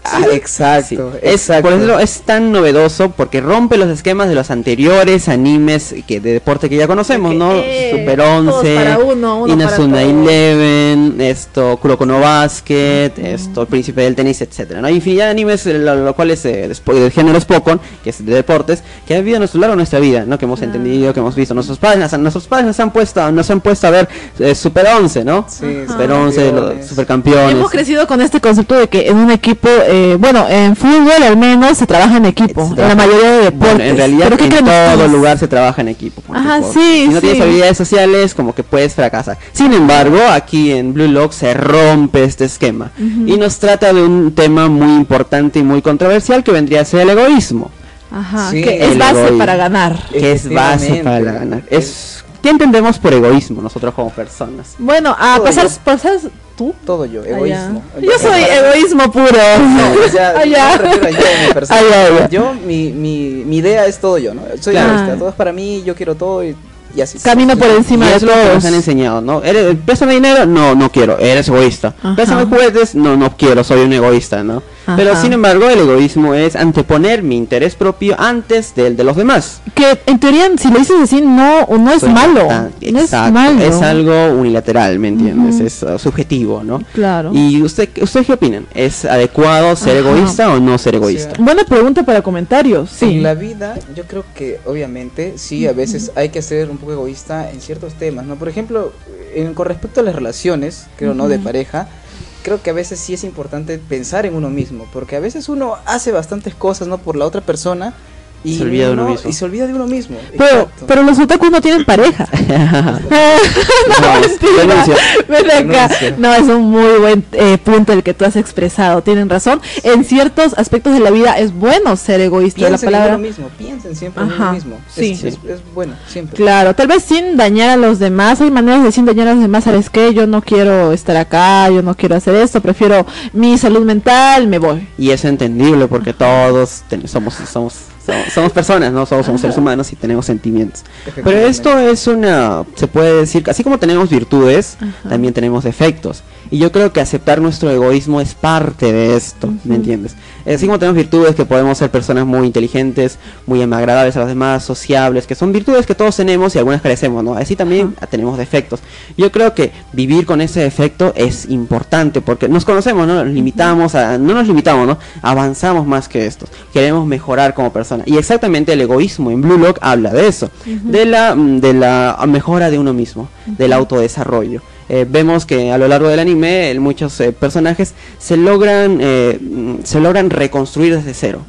Ah, exacto, Sí. Es, exacto. por eso es tan novedoso porque rompe los esquemas de los anteriores animes que de deporte que ya conocemos, ¿no? eh, Super todos 11, para uno, uno Inazuma para todos. Eleven, esto, Kuroko no Basket, esto, el Príncipe del Tenis, etcétera. ¿no? Hay infinidad de animes, eh, lo, lo cual es eh, despo- de género Pokémon, que es de deportes, que ha vivido a nuestro largo de nuestra vida, ¿no? Que hemos entendido, que hemos visto. Nuestros padres, nos han- nuestros padres nos han puesto, nos han puesto a ver eh, Super 11, ¿no? Sí, Super 11, los supercampeones. Hemos crecido con este concepto de que en un equipo, eh, bueno, en fútbol al menos se trabaja en equipo, en la mayoría de deportes. Bueno, en realidad ¿Pero qué en todo lugar se trabaja en equipo. Ajá, sí, Si no tienes habilidades sociales, como que puedes fracasar. Sin embargo, aquí en Blue Lock se rompe este esquema y nos trata de un tema muy importante y muy controversial que vendría a ser el egoísmo, Ajá, Sí, que es base egoísmo. para ganar. que es base para ganar. Es ¿Qué entendemos por egoísmo nosotros como personas? Bueno, a yo. pasar tú. Todo yo, Ah, egoísmo. Yo soy egoísmo puro. No, o sea, Ah, ya. no me refiero a yo, mi persona. Ah, ya, ya. Yo, mi, mi, mi idea es todo yo, ¿no? Soy Claro. egoísta, todo es para mí, yo quiero todo y, y así. Camino por encima y de es lo que todos. nos han enseñado, ¿no? ¿Eres, ¿Préstame dinero? No, no quiero, eres egoísta. Ajá. ¿Préstame juguetes? No, no quiero, soy un egoísta, ¿no? Pero Ajá. sin embargo, el egoísmo es anteponer mi interés propio antes del de los demás. Que en teoría, si lo dices así, no, no es Soy malo. tan- No es exacto, malo. es algo unilateral, ¿me entiendes? Es uh, subjetivo, ¿no? Claro. ¿Y usted, usted qué opinan? ¿Es adecuado ser Ajá. egoísta o no ser egoísta? Buena pregunta para comentarios. Sí. En la vida, yo creo que obviamente sí, a veces hay que ser un poco egoísta en ciertos temas, ¿no? Por ejemplo, en, con respecto a las relaciones, creo, ¿no? De Ujú. pareja, creo que a veces sí es importante pensar en uno mismo, porque a veces uno hace bastantes cosas, ¿no? Por la otra persona y Se olvida de uno no- mismo. Y se olvida de uno mismo. Pero, exacto. pero los otakus no tienen pareja. No, mentira. Ven acá. No, es un muy buen eh, punto el que tú has expresado. Tienen razón. En ciertos aspectos de la vida es bueno ser egoísta. La Piensen en palabra. uno mismo, piensen siempre en uno mismo. Es- sí. Es, es bueno, siempre. Claro, tal vez sin dañar a los demás. Hay maneras de sin dañar a los demás. ¿Sabes qué? Yo no quiero estar acá, yo no quiero hacer esto. Prefiero mi salud mental, me voy. Y es entendible porque todos ten- somos, somos, somos, somos personas, ¿no? Somos, somos seres humanos y tenemos sentimientos. Pero esto es una, se puede decir, que así como tenemos virtudes, también tenemos defectos. Y yo creo que aceptar nuestro egoísmo es parte de esto, ¿me entiendes? Así como tenemos virtudes que podemos ser personas muy inteligentes, muy agradables a los demás, sociables, que son virtudes que todos tenemos y algunas carecemos, ¿no? Así también tenemos defectos. Yo creo que vivir con ese defecto es importante porque nos conocemos, ¿no? Nos limitamos, a, no nos limitamos, ¿no? Avanzamos más que estos. Queremos mejorar como persona. Y exactamente el egoísmo en Blue Lock habla de eso, de la mm, de la mejora de uno mismo, del autodesarrollo. Eh, vemos que a lo largo del anime el- muchos eh, personajes se logran eh, mm, se logran reconstruir desde cero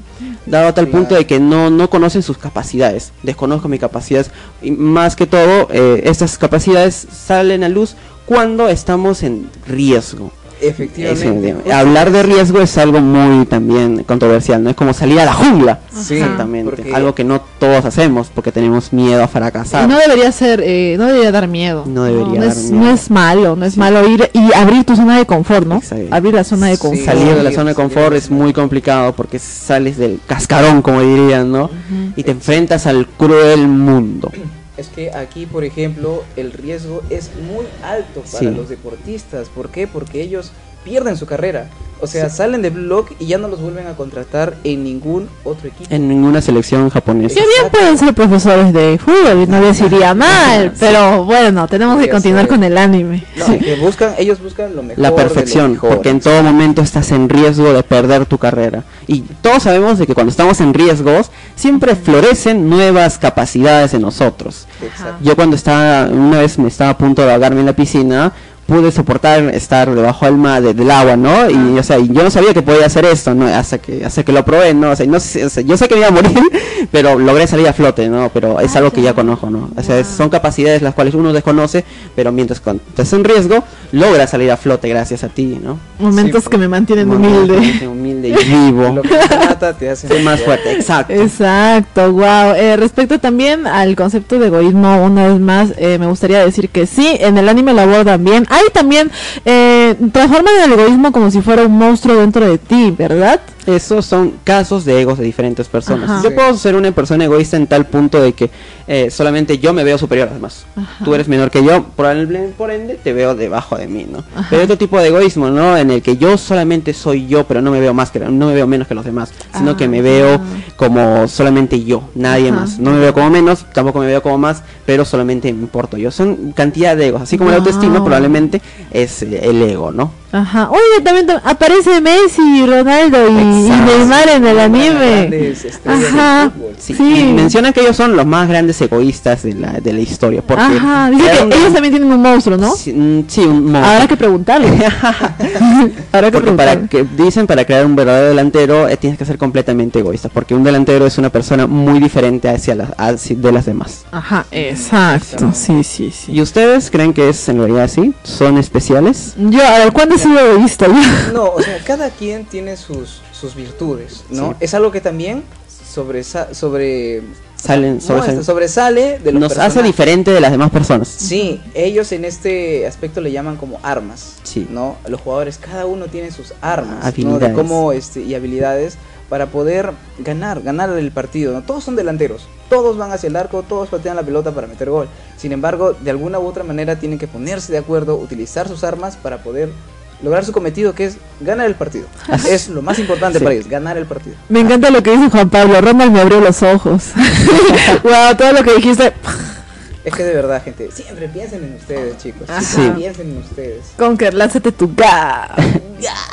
dado a tal punto de que no, no conocen sus capacidades. Desconozco mis capacidades y más que todo eh, estas capacidades salen a luz cuando estamos en riesgo Efectivamente. Hablar de es- riesgo es algo muy también controversial no es como salir a la jungla Sí, exactamente porque- algo que no todos hacemos porque tenemos miedo a fracasar Y no debería ser, eh, no debería dar miedo. No debería dar es, miedo. no es malo, no es malo ir y abrir tu zona de confort, ¿no? Exacto. Abrir la zona de Sí. confort. salir de la zona de confort es muy complicado porque sales del cascarón, como dirían, ¿no? Y te enfrentas al cruel mundo. Es que aquí, por ejemplo, el riesgo es muy alto para Sí. los deportistas. ¿Por qué? Porque ellos pierden su carrera. O sea, salen de blog y ya no los vuelven a contratar en ningún otro equipo. En ninguna selección japonesa. Que bien pueden ser profesores de fútbol no les iría mal, pero bueno, tenemos que Podría continuar con el anime. No, que buscan, ellos buscan lo mejor. La de lo perfección, mejor. porque en todo momento estás en riesgo de perder tu carrera. Y todos sabemos de que cuando estamos en riesgos, siempre florecen nuevas capacidades en nosotros. Exacto. Yo cuando estaba, una vez me estaba a punto de ahogarme en la piscina, pude soportar estar debajo del mar, de- del agua, ¿no? Y, o sea, y yo no sabía que podía hacer esto, ¿no? Hasta que, hasta que lo probé, ¿no? O sea, no sé, o sea, yo sé que me iba a morir, pero logré salir a flote, ¿no? Pero es algo que ya conozco, ¿no? O sea, son capacidades las cuales uno desconoce, pero mientras estás en riesgo, logra salir a flote gracias a ti, ¿no? Momentos Sí, que me mantienen humilde. Humilde vivo. Lo que te mata te hace más fuerte, exacto. Exacto, wow. respecto también al concepto de egoísmo, una vez más, eh, me gustaría decir que sí, en el anime lo abordan bien. Hay también, eh, transforman el egoísmo como si fuera un monstruo dentro de ti, ¿verdad? Esos son casos de egos de diferentes personas. Ajá. Yo Sí. puedo ser una persona egoísta en tal punto de que eh, solamente yo me veo superior a los demás. Ajá. Tú eres menor que yo, probablemente por ende te veo debajo de mí, ¿no? Pero hay otro tipo de egoísmo, ¿no? En el que yo solamente soy yo, pero no me veo más que no me veo menos que los demás, sino que me veo como solamente yo, nadie Ajá. más. No me veo como menos, tampoco me veo como más, pero solamente me importo yo. Son cantidad de egos, así como la autoestima Wow. probablemente es eh, el ego, ¿no? Ajá. Oye, también ta- aparece Messi, Ronaldo y, y. Neymar en el anime. Ajá. Sí, mencionan que ellos son los más grandes egoístas de la, de la historia. Porque Ajá. Dice ellos también tienen un monstruo, ¿no? Sí, mm, sí, un monstruo. Habrá que preguntarle. Habrá que Porque para que dicen para crear un verdadero delantero eh, tienes que ser completamente egoísta, porque un delantero es una persona muy diferente hacia las hacia- de las demás. Ajá, exacto. Sí, sí, sí. ¿Y ustedes creen que es en realidad así? ¿Son especiales? Yo, a ver, ¿cuándo sido? No, o sea, cada quien tiene sus, sus virtudes, ¿no? Sí. Es algo que también sobresa sobre Salen, sobresalen. este, sobresale de los Nos hace diferente de las demás personas. Sí, ellos en este aspecto le llaman como armas, Sí. ¿no? Los jugadores, cada uno tiene sus armas, ¿no? De cómo, este, y habilidades para poder ganar, ganar el partido, ¿no? Todos son delanteros, todos van hacia el arco, todos patean la pelota para meter gol. Sin embargo, de alguna u otra manera tienen que ponerse de acuerdo, utilizar sus armas para poder lograr su cometido, que es ganar el partido. es lo más importante Sí. para ellos, ganar el partido. Me encanta lo que dice Juan Pablo. Ronald me abrió los ojos. wow, todo lo que dijiste. Es que de verdad, gente, siempre piensen en ustedes, chicos. Siempre piensen en ustedes. Conker, lánzate tu ga.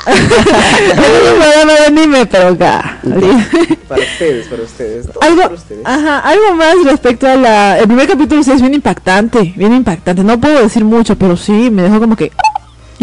Programa de anime, pero ga. Para ustedes, para ustedes. algo, para ustedes. ajá, algo más respecto a la. El primer capítulo sí es bien impactante, bien impactante. No puedo decir mucho, pero sí me dejó como que.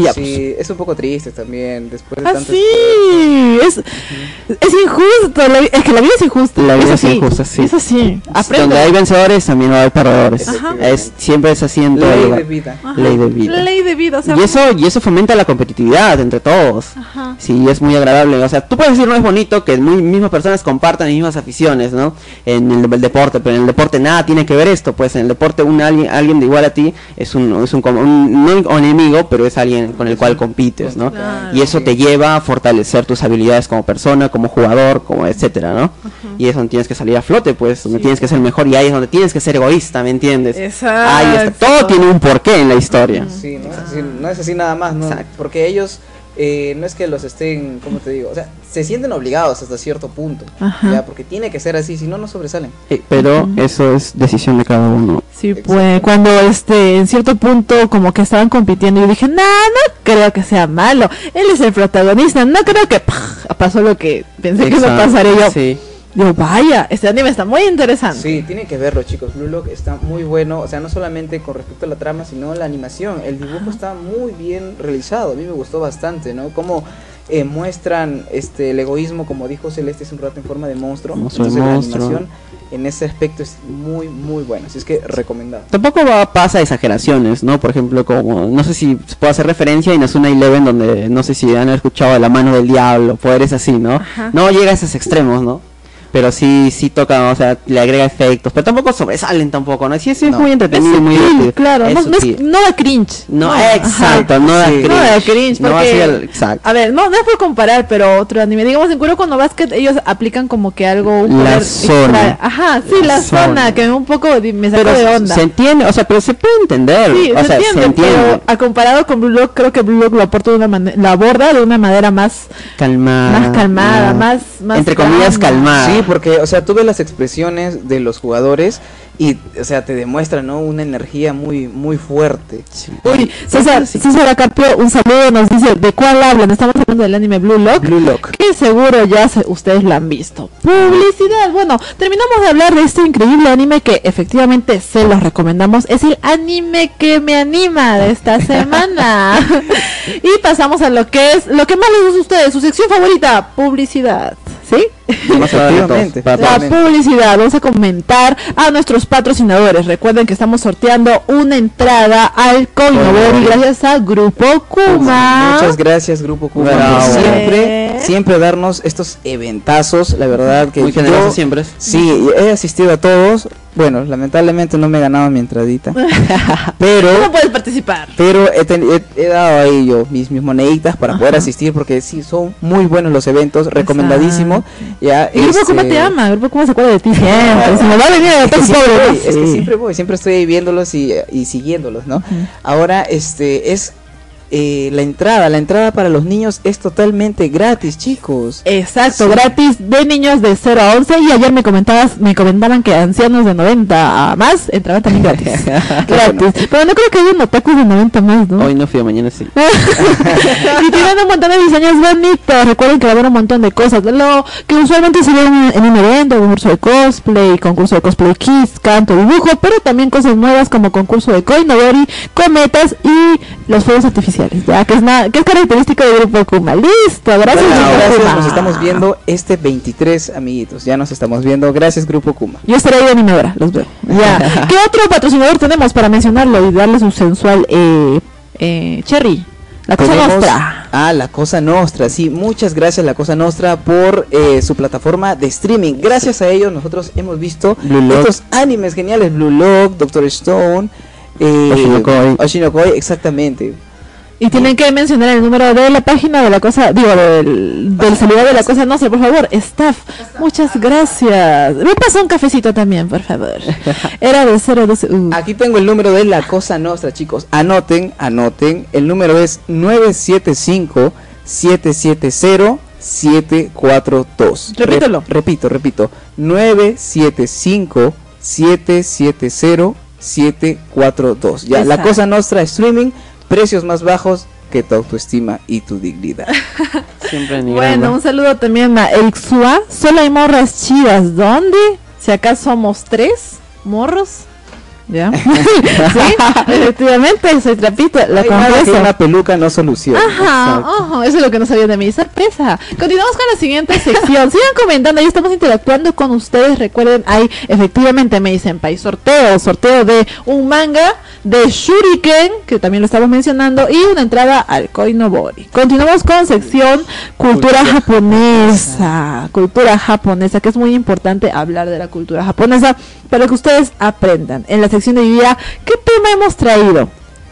Ya, pues. sí, es un poco triste también, después de Ah, tanto sí, es, es injusto, la es que la vida es injusta. La vida es así, injusta, sí. Es así, aprende. Donde hay vencedores también va a haber perdedores. Ajá. Es, siempre es así en todo Ley lugar. de vida. Ajá, ley de vida. Ley de vida, o sea, Y eso, y eso fomenta la competitividad entre todos. Ajá. Sí, es muy agradable. O sea, tú puedes decir no es bonito que muy mismas personas compartan las mismas aficiones, ¿no? En el, el deporte, pero en el deporte nada tiene que ver esto. Pues en el deporte un alguien, alguien de igual a ti es un, es un, com- un- no un enemigo, pero es alguien con el cual compites, ¿no? Claro. Y eso te lleva a fortalecer tus habilidades como persona, como jugador, como etcétera, ¿no? Y es donde tienes que salir a flote, pues, donde tienes que ser mejor y ahí es donde tienes que ser egoísta, ¿me entiendes? Ahí está. Exacto. Todo tiene un porqué en la historia. Sí, no es así, no es así nada más, ¿no? Exacto. Porque ellos eh, no es que los estén, ¿cómo te digo? O sea, se sienten obligados hasta cierto punto, Ajá. ya, porque tiene que ser así, si no, no sobresalen. Pero eso es decisión de cada uno. Sí, Exacto. pues cuando este en cierto punto como que estaban compitiendo yo dije, "No, no creo que sea malo. Él es el protagonista, no creo que ¡pah! pasó lo que pensé que Exacto, no pasaría yo." Sí. Yo, vaya, este anime está muy interesante. Sí, tienen que verlo, chicos. Blue Lock está muy bueno, o sea, no solamente con respecto a la trama, sino la animación. El dibujo está muy bien realizado, a mí me gustó bastante, ¿no? Cómo eh, muestran este el egoísmo, como dijo Celeste hace un rato en forma de monstruo. Monstruo Entonces, la monstruo. animación en ese aspecto es muy, muy buena, así es que recomendado. Tampoco va, pasa exageraciones, ¿no? Por ejemplo, como, no sé si se puede hacer referencia a Inazuma Eleven, donde no sé si han escuchado de la mano del diablo, poderes así, ¿no? Ajá. No llega a esos extremos, ¿no? Pero sí, sí toca, o sea, le agrega efectos, pero tampoco sobresalen tampoco, ¿no? Sí, sí, es No. muy entretenido, Es muy sutil, divertido. claro, Es no, no, es- no da cringe. No, exacto, no da Sí. cringe. No da cringe, No porque- el- exacto. A ver, no, no es por comparar, pero otro anime. Digamos, en Kuroko no Basket ellos aplican como que algo... un La zona. extra- Ajá, sí, la, La zona, zona. que un poco me sacó Pero de onda. se entiende, o sea, pero se puede entender. Sí, o se sea, entiende, se entiende. pero a comparado con Blue Lock, creo que Blue Lock lo aporta de una manera, la aborda de una manera más, Calmada. más calmada, más, más Entre comillas, calma. calmada. Sí, porque, o sea, tú ves las expresiones de los jugadores y, o sea, te demuestran, ¿no? Una energía muy, muy fuerte. Sí. Uy, César, César Acarpio, un saludo, nos dice, ¿de cuál hablan? Estamos hablando del anime Blue Lock. Blue Lock. Que seguro ya se- ustedes lo han visto. Publicidad. Bueno, terminamos de hablar de este increíble anime que efectivamente se los recomendamos. Es el anime que me anima de esta semana. y pasamos a lo que es lo que más les gusta a ustedes, su sección favorita, publicidad. ¿Sí? Efectivamente. La publicidad, vamos a comentar a nuestros patrocinadores. Recuerden que estamos sorteando una entrada al Coinobori gracias a Grupo Kuma. Muchas gracias, Grupo Kuma, Bravo. por siempre, siempre darnos estos eventazos. La verdad que Muy generoso yo- siempre. Sí, he asistido a todos. Bueno, lamentablemente no me he ganado mi entradita. pero ¿Cómo puedes participar? pero he, ten- he- he dado ahí yo mis, mis moneditas para poder asistir porque sí, son muy buenos los eventos, recomendadísimo. Ya, El grupo este, Kuma te ama, el grupo Kuma se acuerda de ti siempre. Me va a venir a es que, siempre voy, es que siempre voy, siempre estoy ahí viéndolos y, y siguiéndolos, ¿no? Ahora, este, es eh, la entrada, la entrada para los niños es totalmente gratis, chicos. Exacto, Sí. gratis de niños de 0 a 11 y ayer me comentabas, me comentaban que ancianos de 90 a más entraban también gratis. gratis. Pero no creo que haya otakus de 90 más, ¿no? Hoy no fui, mañana sí. y tienen un montón de diseños bonitos. Recuerden que va a haber un montón de cosas. Lo que usualmente se ve en, en un evento, concurso de cosplay, concurso de cosplay kids, canto, dibujo, pero también cosas nuevas como concurso de Koinobori, cometas y los fuegos artificiales. Ya que es, nada, que es característico del grupo Kuma. Listo, gracias. Bueno, Grupo gracias, Kuma. nos estamos viendo este 23, amiguitos. Ya nos estamos viendo. Gracias, Grupo Kuma. Yo estaré ahí de animadora, los veo. Ya. ¿Qué otro patrocinador tenemos para mencionarlo y darle su sensual eh, eh, cherry? La cosa Tenemos- nostra. Ah, La Cosa Nostra, sí, muchas gracias La Cosa Nostra por eh, su plataforma de streaming. Gracias a ellos nosotros hemos visto estos animes geniales, Blue Lock, Doctor Stone, eh, Oshinokoi. Oshinokoi, exactamente. Y tienen que mencionar el número de la página de la cosa, digo, del, del celular de la cosa nostra, por favor. Staff, muchas gracias. Me pasó un cafecito también, por favor. Era de 012. Uh. Aquí tengo el número de La Cosa Nostra, chicos. Anoten, anoten. El número es 975 770 742. Repítelo. Rep- repito, repito. 975 770 742. Ya, La. Cosa Nostra streaming, precios más bajos que tu autoestima y tu dignidad. Siempre ni Bueno, un saludo también a Elxua. Solo hay morras chidas. ¿Dónde? Si acá somos tres morros. ¿Ya? sí, efectivamente, soy trapito, la confieso. una peluca no soluciona. Ajá, ojo, eso es lo que no sabían de mi sorpresa. Continuamos con la siguiente sección. Sigan comentando, ahí estamos interactuando con ustedes. Recuerden, hay efectivamente me dicen país sorteo, sorteo de un manga de Shuriken, que también lo estamos mencionando, y una entrada al Koinobori. Continuamos con sección cultura Cultura japonesa. Cultura japonesa, que es muy importante hablar de la cultura japonesa para que ustedes aprendan. En la sección de hoy día, ¿qué tema hemos traído?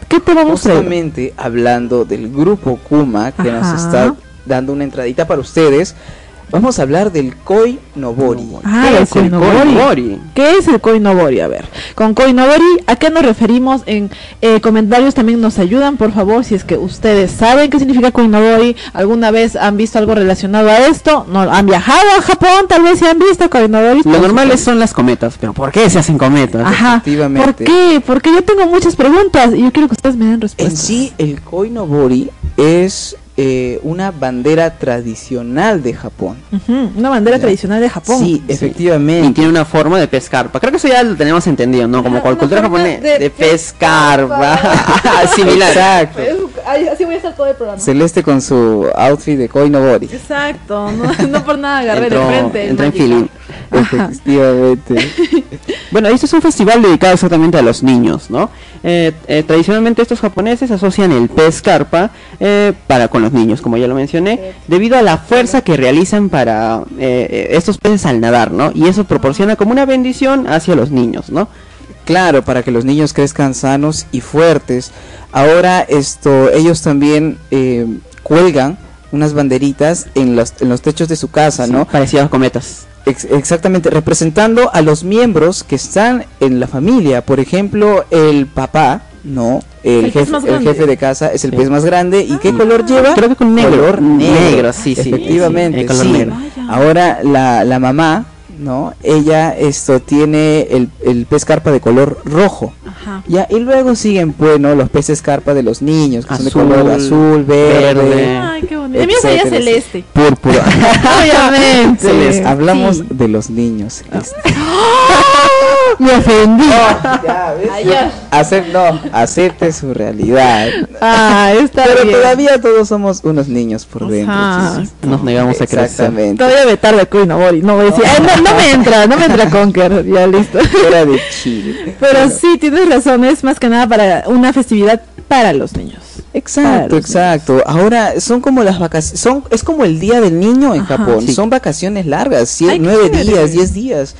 ¿Qué tema hemos traído? Justamente hablando del grupo Kuma que nos está dando una entradita para ustedes, vamos a hablar del Koi Nobori. Ah, ¿Qué el es el Koinobori. Koinobori? ¿Qué es el Koinobori? A ver, con Koinobori, ¿a qué nos referimos? En eh, comentarios también nos ayudan, por favor, si es que ustedes saben qué significa Koinobori, alguna vez han visto algo relacionado a esto, no han viajado a Japón, tal vez si han visto Koinobori. Lo por normal supuesto. son las cometas, pero ¿por qué se hacen cometas? Ajá, Efectivamente. ¿por qué? Porque yo tengo muchas preguntas y yo quiero que ustedes me den En respuestas. sí, el Koi Nobori es eh, una bandera tradicional de Japón. Una bandera Ya. Sí, de Japón. Sí, Y efectivamente. tiene una forma de pescarpa. Creo que eso ya lo tenemos entendido, ¿no? Como con una cultura japonesa. de De, pescarpa. Similar. Exacto. así voy a estar todo el programa. Celeste con su outfit de Koi Nobori. Exacto, no, no por nada agarré Entró- de frente. entró en feeling. Efectivamente. Bueno, este es un festival dedicado exactamente a los niños, ¿no? Eh, eh, tradicionalmente estos japoneses asocian el pez carpa eh, para con los niños, como ya lo mencioné, debido a la fuerza que realizan para eh, estos peces al nadar, ¿no? Y eso proporciona como una bendición hacia los niños, ¿no? Claro, para que los niños crezcan sanos y fuertes. Ahora esto, ellos también cuelgan unas banderitas en los, en los techos de su casa, Sí, ¿no? Parecidas a cometas. Ex- exactamente, representando a los miembros que están en la familia. Por ejemplo, el papá, ¿no? El, jefe, el jefe de casa es el Sí. pez más grande. ¿Y qué color lleva? Creo que con negro. Color negro. Negro, sí, sí. Efectivamente, Sí, el color sí. negro. Ahora la, la mamá, ¿no? Ella esto tiene el, el pez carpa de color rojo. Ajá. Ya, y luego siguen, pues, ¿no? Los peces carpa de los niños, que son de color azul, verde. verde. Ay, qué bonito. El mío sería celeste. Púrpura. Obviamente. Celeste. Hablamos Sí. de los niños. este. Me ofendí. ya, ¿ves? Ay, ya. Acep- no, acepte su realidad. Ah, está Pero bien. todavía todos somos unos niños por dentro. Ajá. Nos negamos a crecer. Exactamente. Todavía me tarde Queen. No voy a decir. "Ay, no, no me entra, no me entra Conker. Ya listo. Era de Chile. Pero Bueno, sí, tienes razón. Es más que nada para una festividad para los niños. Exacto, Claro. exacto. Ahora son como las vacaciones, son es como el día del niño en Ajá, Japón. sí. Son vacaciones largas, Ay, nueve días, diez días,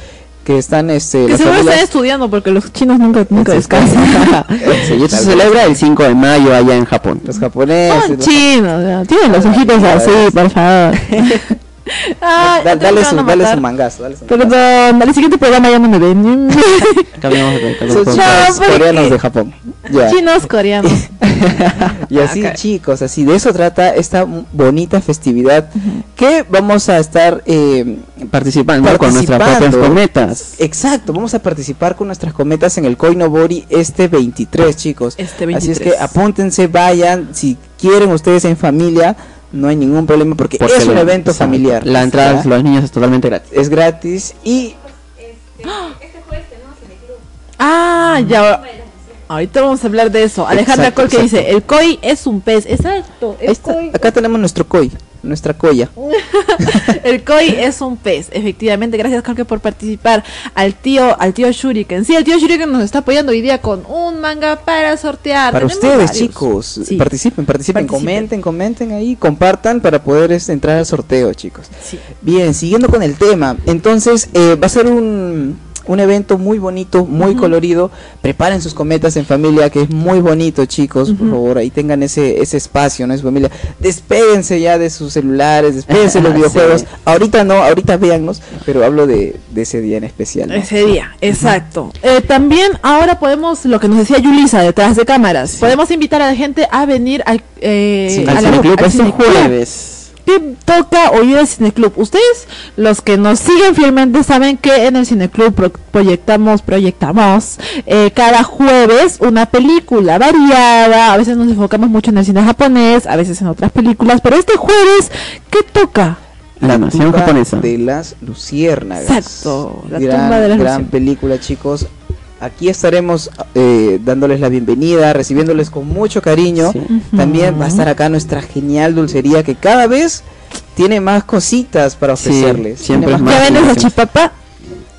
que están este Que las seguro están familias- estudiando porque los chinos nunca, nunca descansan. Sí, y esto se celebra el 5 de mayo allá en Japón. los japoneses Son los- chinos, ya. tienen los ojitos así, por favor. Ay, Da- dale su dale su mangazo dale su mangazo. Perdón, al siguiente programa ya no me ven. Cambiamos de de- chicos ¿por qué? coreanos de Japón Chinos coreanos. Y así, chicos, así de eso trata esta bonita festividad que vamos a estar eh, Participando con nuestras propias cometas. Exacto, vamos a participar con nuestras cometas en el Koinobori este 23, chicos. Este Así es 23. que apúntense, vayan, si quieren ustedes en familia, no hay ningún problema porque, Porque es un evento familiar. La entrada de los niños es totalmente gratis. es gratis y Ah, ya. Ahorita vamos a hablar de eso. Alejandra Exacto, Col que exacto. dice, el koi es un pez. Exacto, el koi, acá tenemos nuestro koi, nuestra coya. el koi es un pez. Efectivamente, gracias Jorge por participar. Al tío, al tío Shuriken. Sí, el tío Shuriken nos está apoyando hoy día con un manga para sortear. Para Tenemos ustedes, varios. chicos, Sí. participen, participen, Participen. comenten, comenten ahí, compartan para poder este, entrar al sorteo, chicos. Sí. Bien, siguiendo con el tema, entonces eh, va a ser un, un evento muy bonito, muy colorido. Preparen sus cometas en familia, que es muy bonito, chicos. Por favor, ahí tengan ese, ese espacio, ¿no? En su familia. Despéguense ya de sus celulares, despéguense de los Sí. videojuegos. Ahorita no, ahorita véannos, pero hablo de, de ese día en especial. ¿no? Ese día, exacto. Eh, también ahora podemos, lo que nos decía Yulisa detrás de cámaras, podemos invitar a la gente a venir al, eh, Sí, a Al este jueves. ¿Qué toca oír al Cineclub? Ustedes, los que nos siguen fielmente, saben que en el Cineclub pro- proyectamos, proyectamos eh, cada jueves una película variada. A veces nos enfocamos mucho en el cine japonés, a veces en otras películas. Pero este jueves, ¿qué toca? La nación tumba japonesa. de las luciérnagas. Exacto, la gran, tumba de las gran luciérnagas. película, chicos. Aquí estaremos eh, dándoles la bienvenida, recibiéndoles con mucho cariño. Sí. También va a estar acá nuestra genial dulcería que cada vez tiene más cositas para Sí, ofrecerles. siempre Tiene es más ¿Ya ven esa cositas. chipapa?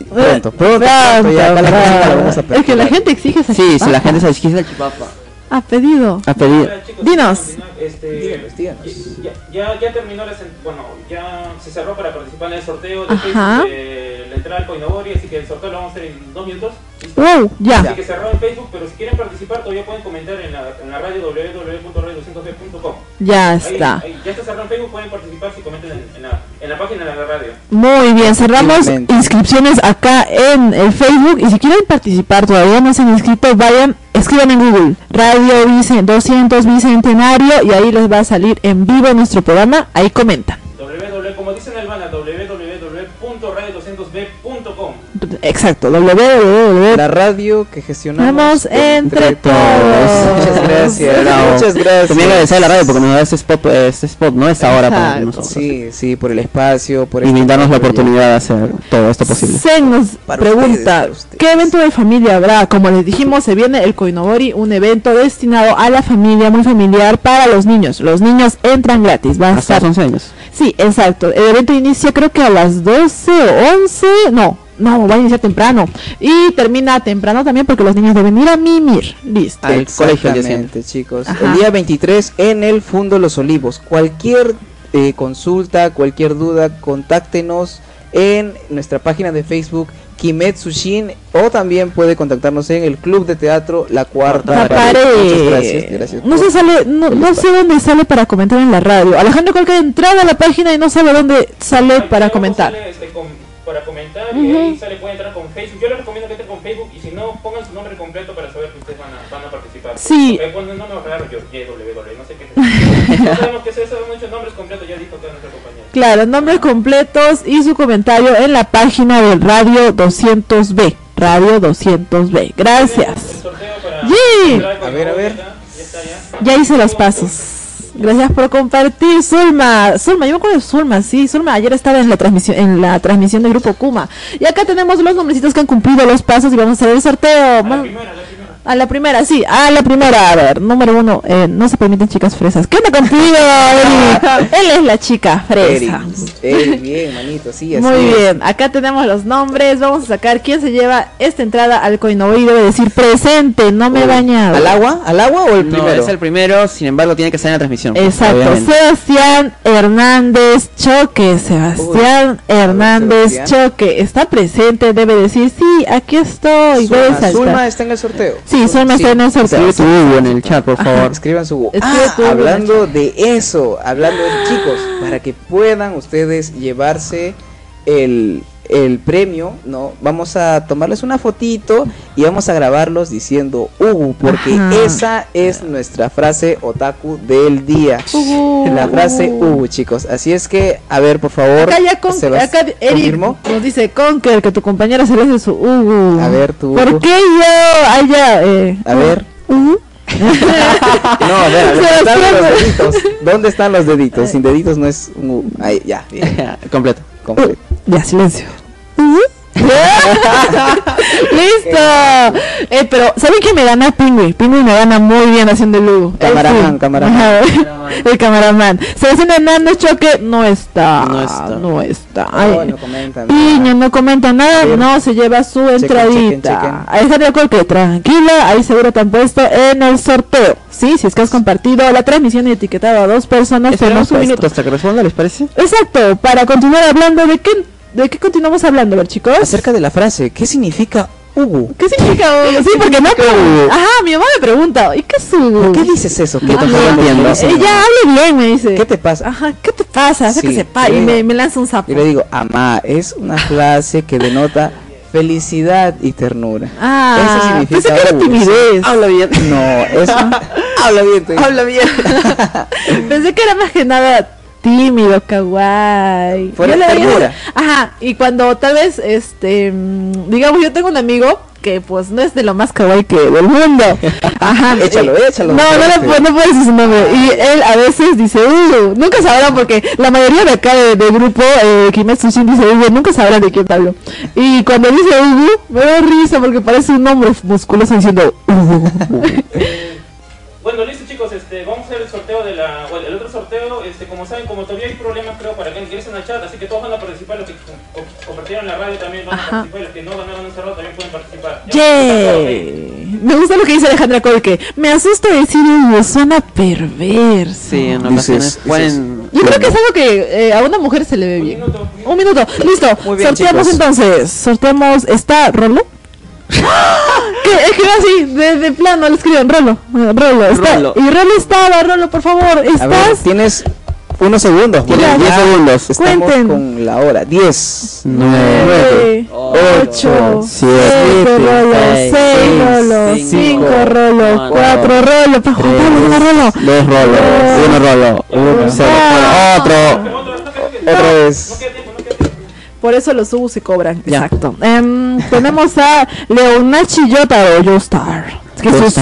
Pronto, pronto, pronto, ya acá la cocina la vamos a Es que la gente exige esa Sí, si la gente se exquisita el chipapa. Ha pedido. A pedir. Hola, chicos, Dinos. Este, Díganos, díganos. Ya, ya, ya terminó la, bueno, ya se cerró para participar en el sorteo de Ajá. Facebook de la entrada al Coinobori, así que el sorteo lo vamos a hacer en dos minutos. ¿listo? Wow, ya. Así que cerró en Facebook, pero si quieren participar todavía pueden comentar en la, en la radio www.radio200b.com. Ya Ahí- está. ahí ya está cerrado en Facebook, pueden participar si comentan en, en la, en la página de la radio. Muy bien, cerramos inscripciones acá en el Facebook y si quieren participar todavía no se han inscrito, vayan, escriban en Google Radio Vicen 200 Bicentenario y ahí les va a salir en vivo nuestro programa, ahí comentan. Exacto, www. La radio que gestionamos Vamos entre todos. Muchas gracias. Bravo. Muchas gracias. También agradecer a la radio porque nos da este spot, este spot ¿no? Esta hora para nosotros. Sí, sí, por el espacio, por Y este brindarnos la oportunidad de hacer todo esto posible. Zen nos Para pregunta, ustedes, ustedes. ¿qué evento de familia habrá? Como les dijimos, se viene el Koinobori, un evento destinado a la familia, muy familiar para los niños. Los niños entran gratis, va a Hasta estar los 11 años. Sí, exacto. El evento inicia creo que a las 12 o 11. No, no, va a iniciar temprano. Y termina temprano también porque los niños deben ir a mimir. Listo. Al colegio chicos. Ajá. El día 23 en el Fundo Los Olivos. Cualquier eh, consulta, cualquier duda, contáctenos en nuestra página de Facebook Kimetsushin o también puede contactarnos en el Club de Teatro La Cuarta La Pared. pared. Muchas gracias. gracias no se sale, no, no sé dónde sale para comentar en la radio. Alejandro Colca entrada a la página y no sabe dónde sale para comentar. sale, este, para comentar y Ujú. ahí sale, pueden entrar con Facebook. Yo les recomiendo que entren con Facebook y si no, pongan su nombre completo para saber que ustedes van a, van a participar. Sí. Raros, yo, YWW, no sé qué es eso. No sabemos qué es eso, muchos nombres completos, ya dijo toda nuestra compañera. Claro, nombres completos y su comentario en la página del Radio 200B. Radio 200B. Gracias. El sorteo para A ver, a ver. Ya está, ya. Ya hice los pasos. Gracias por compartir, Zulma. Zulma, yo me acuerdo de Zulma, sí. Zulma ayer estaba en la transmisión, en la transmisión del grupo Kuma. Y acá tenemos los nombrecitos que han cumplido los pasos y vamos a hacer el sorteo. A la Ma- primera, a la primera. A la primera, sí, a la primera. A ver, número uno, eh, no se permiten chicas fresas. ¿Qué onda contigo? Él es la chica fresa. Eric, Eric, bien, manito, sí, así Muy es. bien, acá tenemos los nombres. Vamos a sacar quién se lleva esta entrada al Coinoví. Debe decir presente, no me he bañado. ¿Al agua? ¿Al agua o el No, primero? es el primero, sin embargo tiene que estar en la transmisión. Exacto, obviamente. Sebastián Hernández Choque, Sebastián Hernández Sebastián. Choque, está presente, debe decir, sí, aquí estoy. Zulma está en el sorteo. Sí, Zulma está en el sorteo. Escribe tu Hugo en el chat, por favor. Escriban su Escribe Ah, Hugo, hablando de eso, hablando de chicos, para que puedan ustedes llevarse el, el premio, ¿no? Vamos a tomarles una fotito y vamos a grabarlos diciendo Ugu, porque Ajá. esa es nuestra frase otaku del día. Ugu. La frase Ugu, chicos. Así es que, a ver, por favor. Acá ya con, acá Eric nos dice Conker que tu compañera se le hace su Ugu. A ver, tu ¿Por qué yo haya eh, A ver. Ugu? No, a ver, a ver. ¿dónde están los deditos? ¿Dónde están los deditos? Sin deditos no es un. Ahí, ya, bien, Completo. completo. Ya, silencio. ¡Listo! Eh, pero, ¿saben quién me gana? Pingüi. Pingüi me gana muy bien haciendo el Lugo. Camaraman, camaraman. El camaraman. Sebastián Hernández Choque no está. No está. No está. No, Ay, no comentan. Piño no comenta nada, no se lleva su Chequen, entradita. chequen, chequen. Alejandro Colque, tranquila, ahí seguro te han puesto en el sorteo. Sí, si es que has compartido la transmisión y etiquetado a dos personas, Esperamos un puesto. minuto hasta que responda, ¿les parece? Exacto, para continuar hablando de qué, de qué continuamos hablando, a ver chicos. Acerca de la frase, ¿qué significa Ugu? ¿Qué significa Hugo? Sí, porque no. Ajá, mi mamá me pregunta, ¿y qué es Hugo? ¿Por qué dices eso? ¿Qué Ajá. te entiendo? Ella hable bien, me dice. ¿Qué te pasa? Ajá, ¿qué te pasa? Hace Sí, que sepa. sí. Y me, me lanza un sapo. Y le digo, amá, es una frase que denota felicidad y ternura. Ah, Eso significa pensé que era timidez. Habla bien. No, eso. habla bien. te digo. Habla bien. Pensé que era más que nada tímido, kawaii. Fuera Yo le. Ajá, y cuando tal vez, este, mm, digamos, yo tengo un amigo que pues no es de lo más kawaii que del mundo. Ajá. Échalo, eh, échalo, No, no, le puedo- no puedo decir su nombre. Y él a veces dice, uh, nunca sabrán porque la mayoría de acá de- del grupo, eh, Kimetsu Shin dice, uh, nunca sabrán de quién hablo. Y cuando dice, uh, me da risa porque parece un hombre musculoso diciendo, uh. Bueno, listo chicos, este, vamos a hacer el sorteo de la, bueno, el otro sorteo, este, como saben, como todavía hay problemas creo para que ingresen al chat, así que todos van a participar, los que com- com- compartieron la radio también van a Ajá. participar, y los que no ganaron un cerrado también pueden participar. Yay. Me gusta lo que dice Alejandra Colque. Me asusta decir Hugo, suena perverso. Sí, en ocasiones pueden... Yo creo que es algo que eh, a una mujer se le ve Un bien. minuto. Un minuto, listo. Muy bien, Sorteamos chicos. entonces. Sorteamos. ¿Está Rolo? Que es que así, de, de plano le escriben Rolo. Rolo. Está, Rolo. Y Rolo estaba, Rolo, por favor. A ver, ¿Estás? tienes unos segundos. porque Ya, ya 10 segundos. Estamos Cuenten. con la hora. 10, Nueve, 8, ocho, 7, siete Rolo, seis, seis Rolo, cinco, cinco Rolo, cuatro, cuatro Rolo, para Rolo. Dos rolos, uno rolo, uno, cero, Ah. otro. Otra vez. Por eso los subos se cobran. Ya. Exacto. Em, tenemos a Leonachi Yotaro, Joestar. Es que eso es.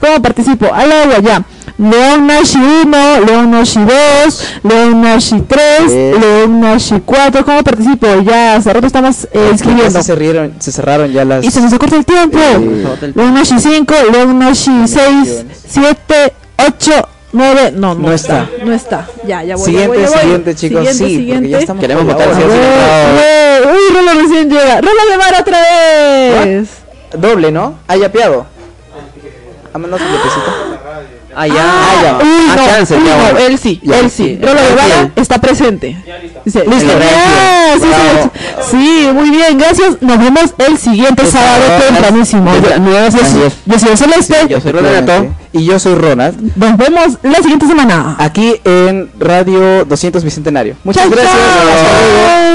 ¿Cómo participo? Al agua ya. Leonashi 1, Leonashi 2, Leonashi 3, Tres. Leonashi 4. ¿Cómo participo? Ya hace rato estamos eh, Ya inscribiendo. Se cerraron, se cerraron ya las. Y se nos acorta el tiempo. Sí. Leonashi 5, Leonashi 6, 7, 8, 9. No, no, No está. No está. Ya, ya voy. Siguiente, ya voy, ya voy. siguiente, chicos. Siguiente, sí, siguiente. porque ya estamos Queremos votar, Uy, Rolo recién llega. Rolo de mar otra vez. Doble, ¿no? ¿Ha yapeado? Vámonos un toquecito. Ah, ya. Ah, ya. Uy, Ah, no, chance, uy, no, él sí, Ya, él sí. sí. Rolo de Vara Bien. está presente. Ya listo. Dice, listo. Ya, sí, Bravo. sí, sí, muy bien, gracias. Nos vemos el siguiente El sábado tempranísimo. Yo soy- es. Yo soy Celeste. Yo soy Renato. Y yo soy Ronald. Nos vemos la siguiente semana. Aquí en Radio 200 Bicentenario. Muchas Chao, gracias.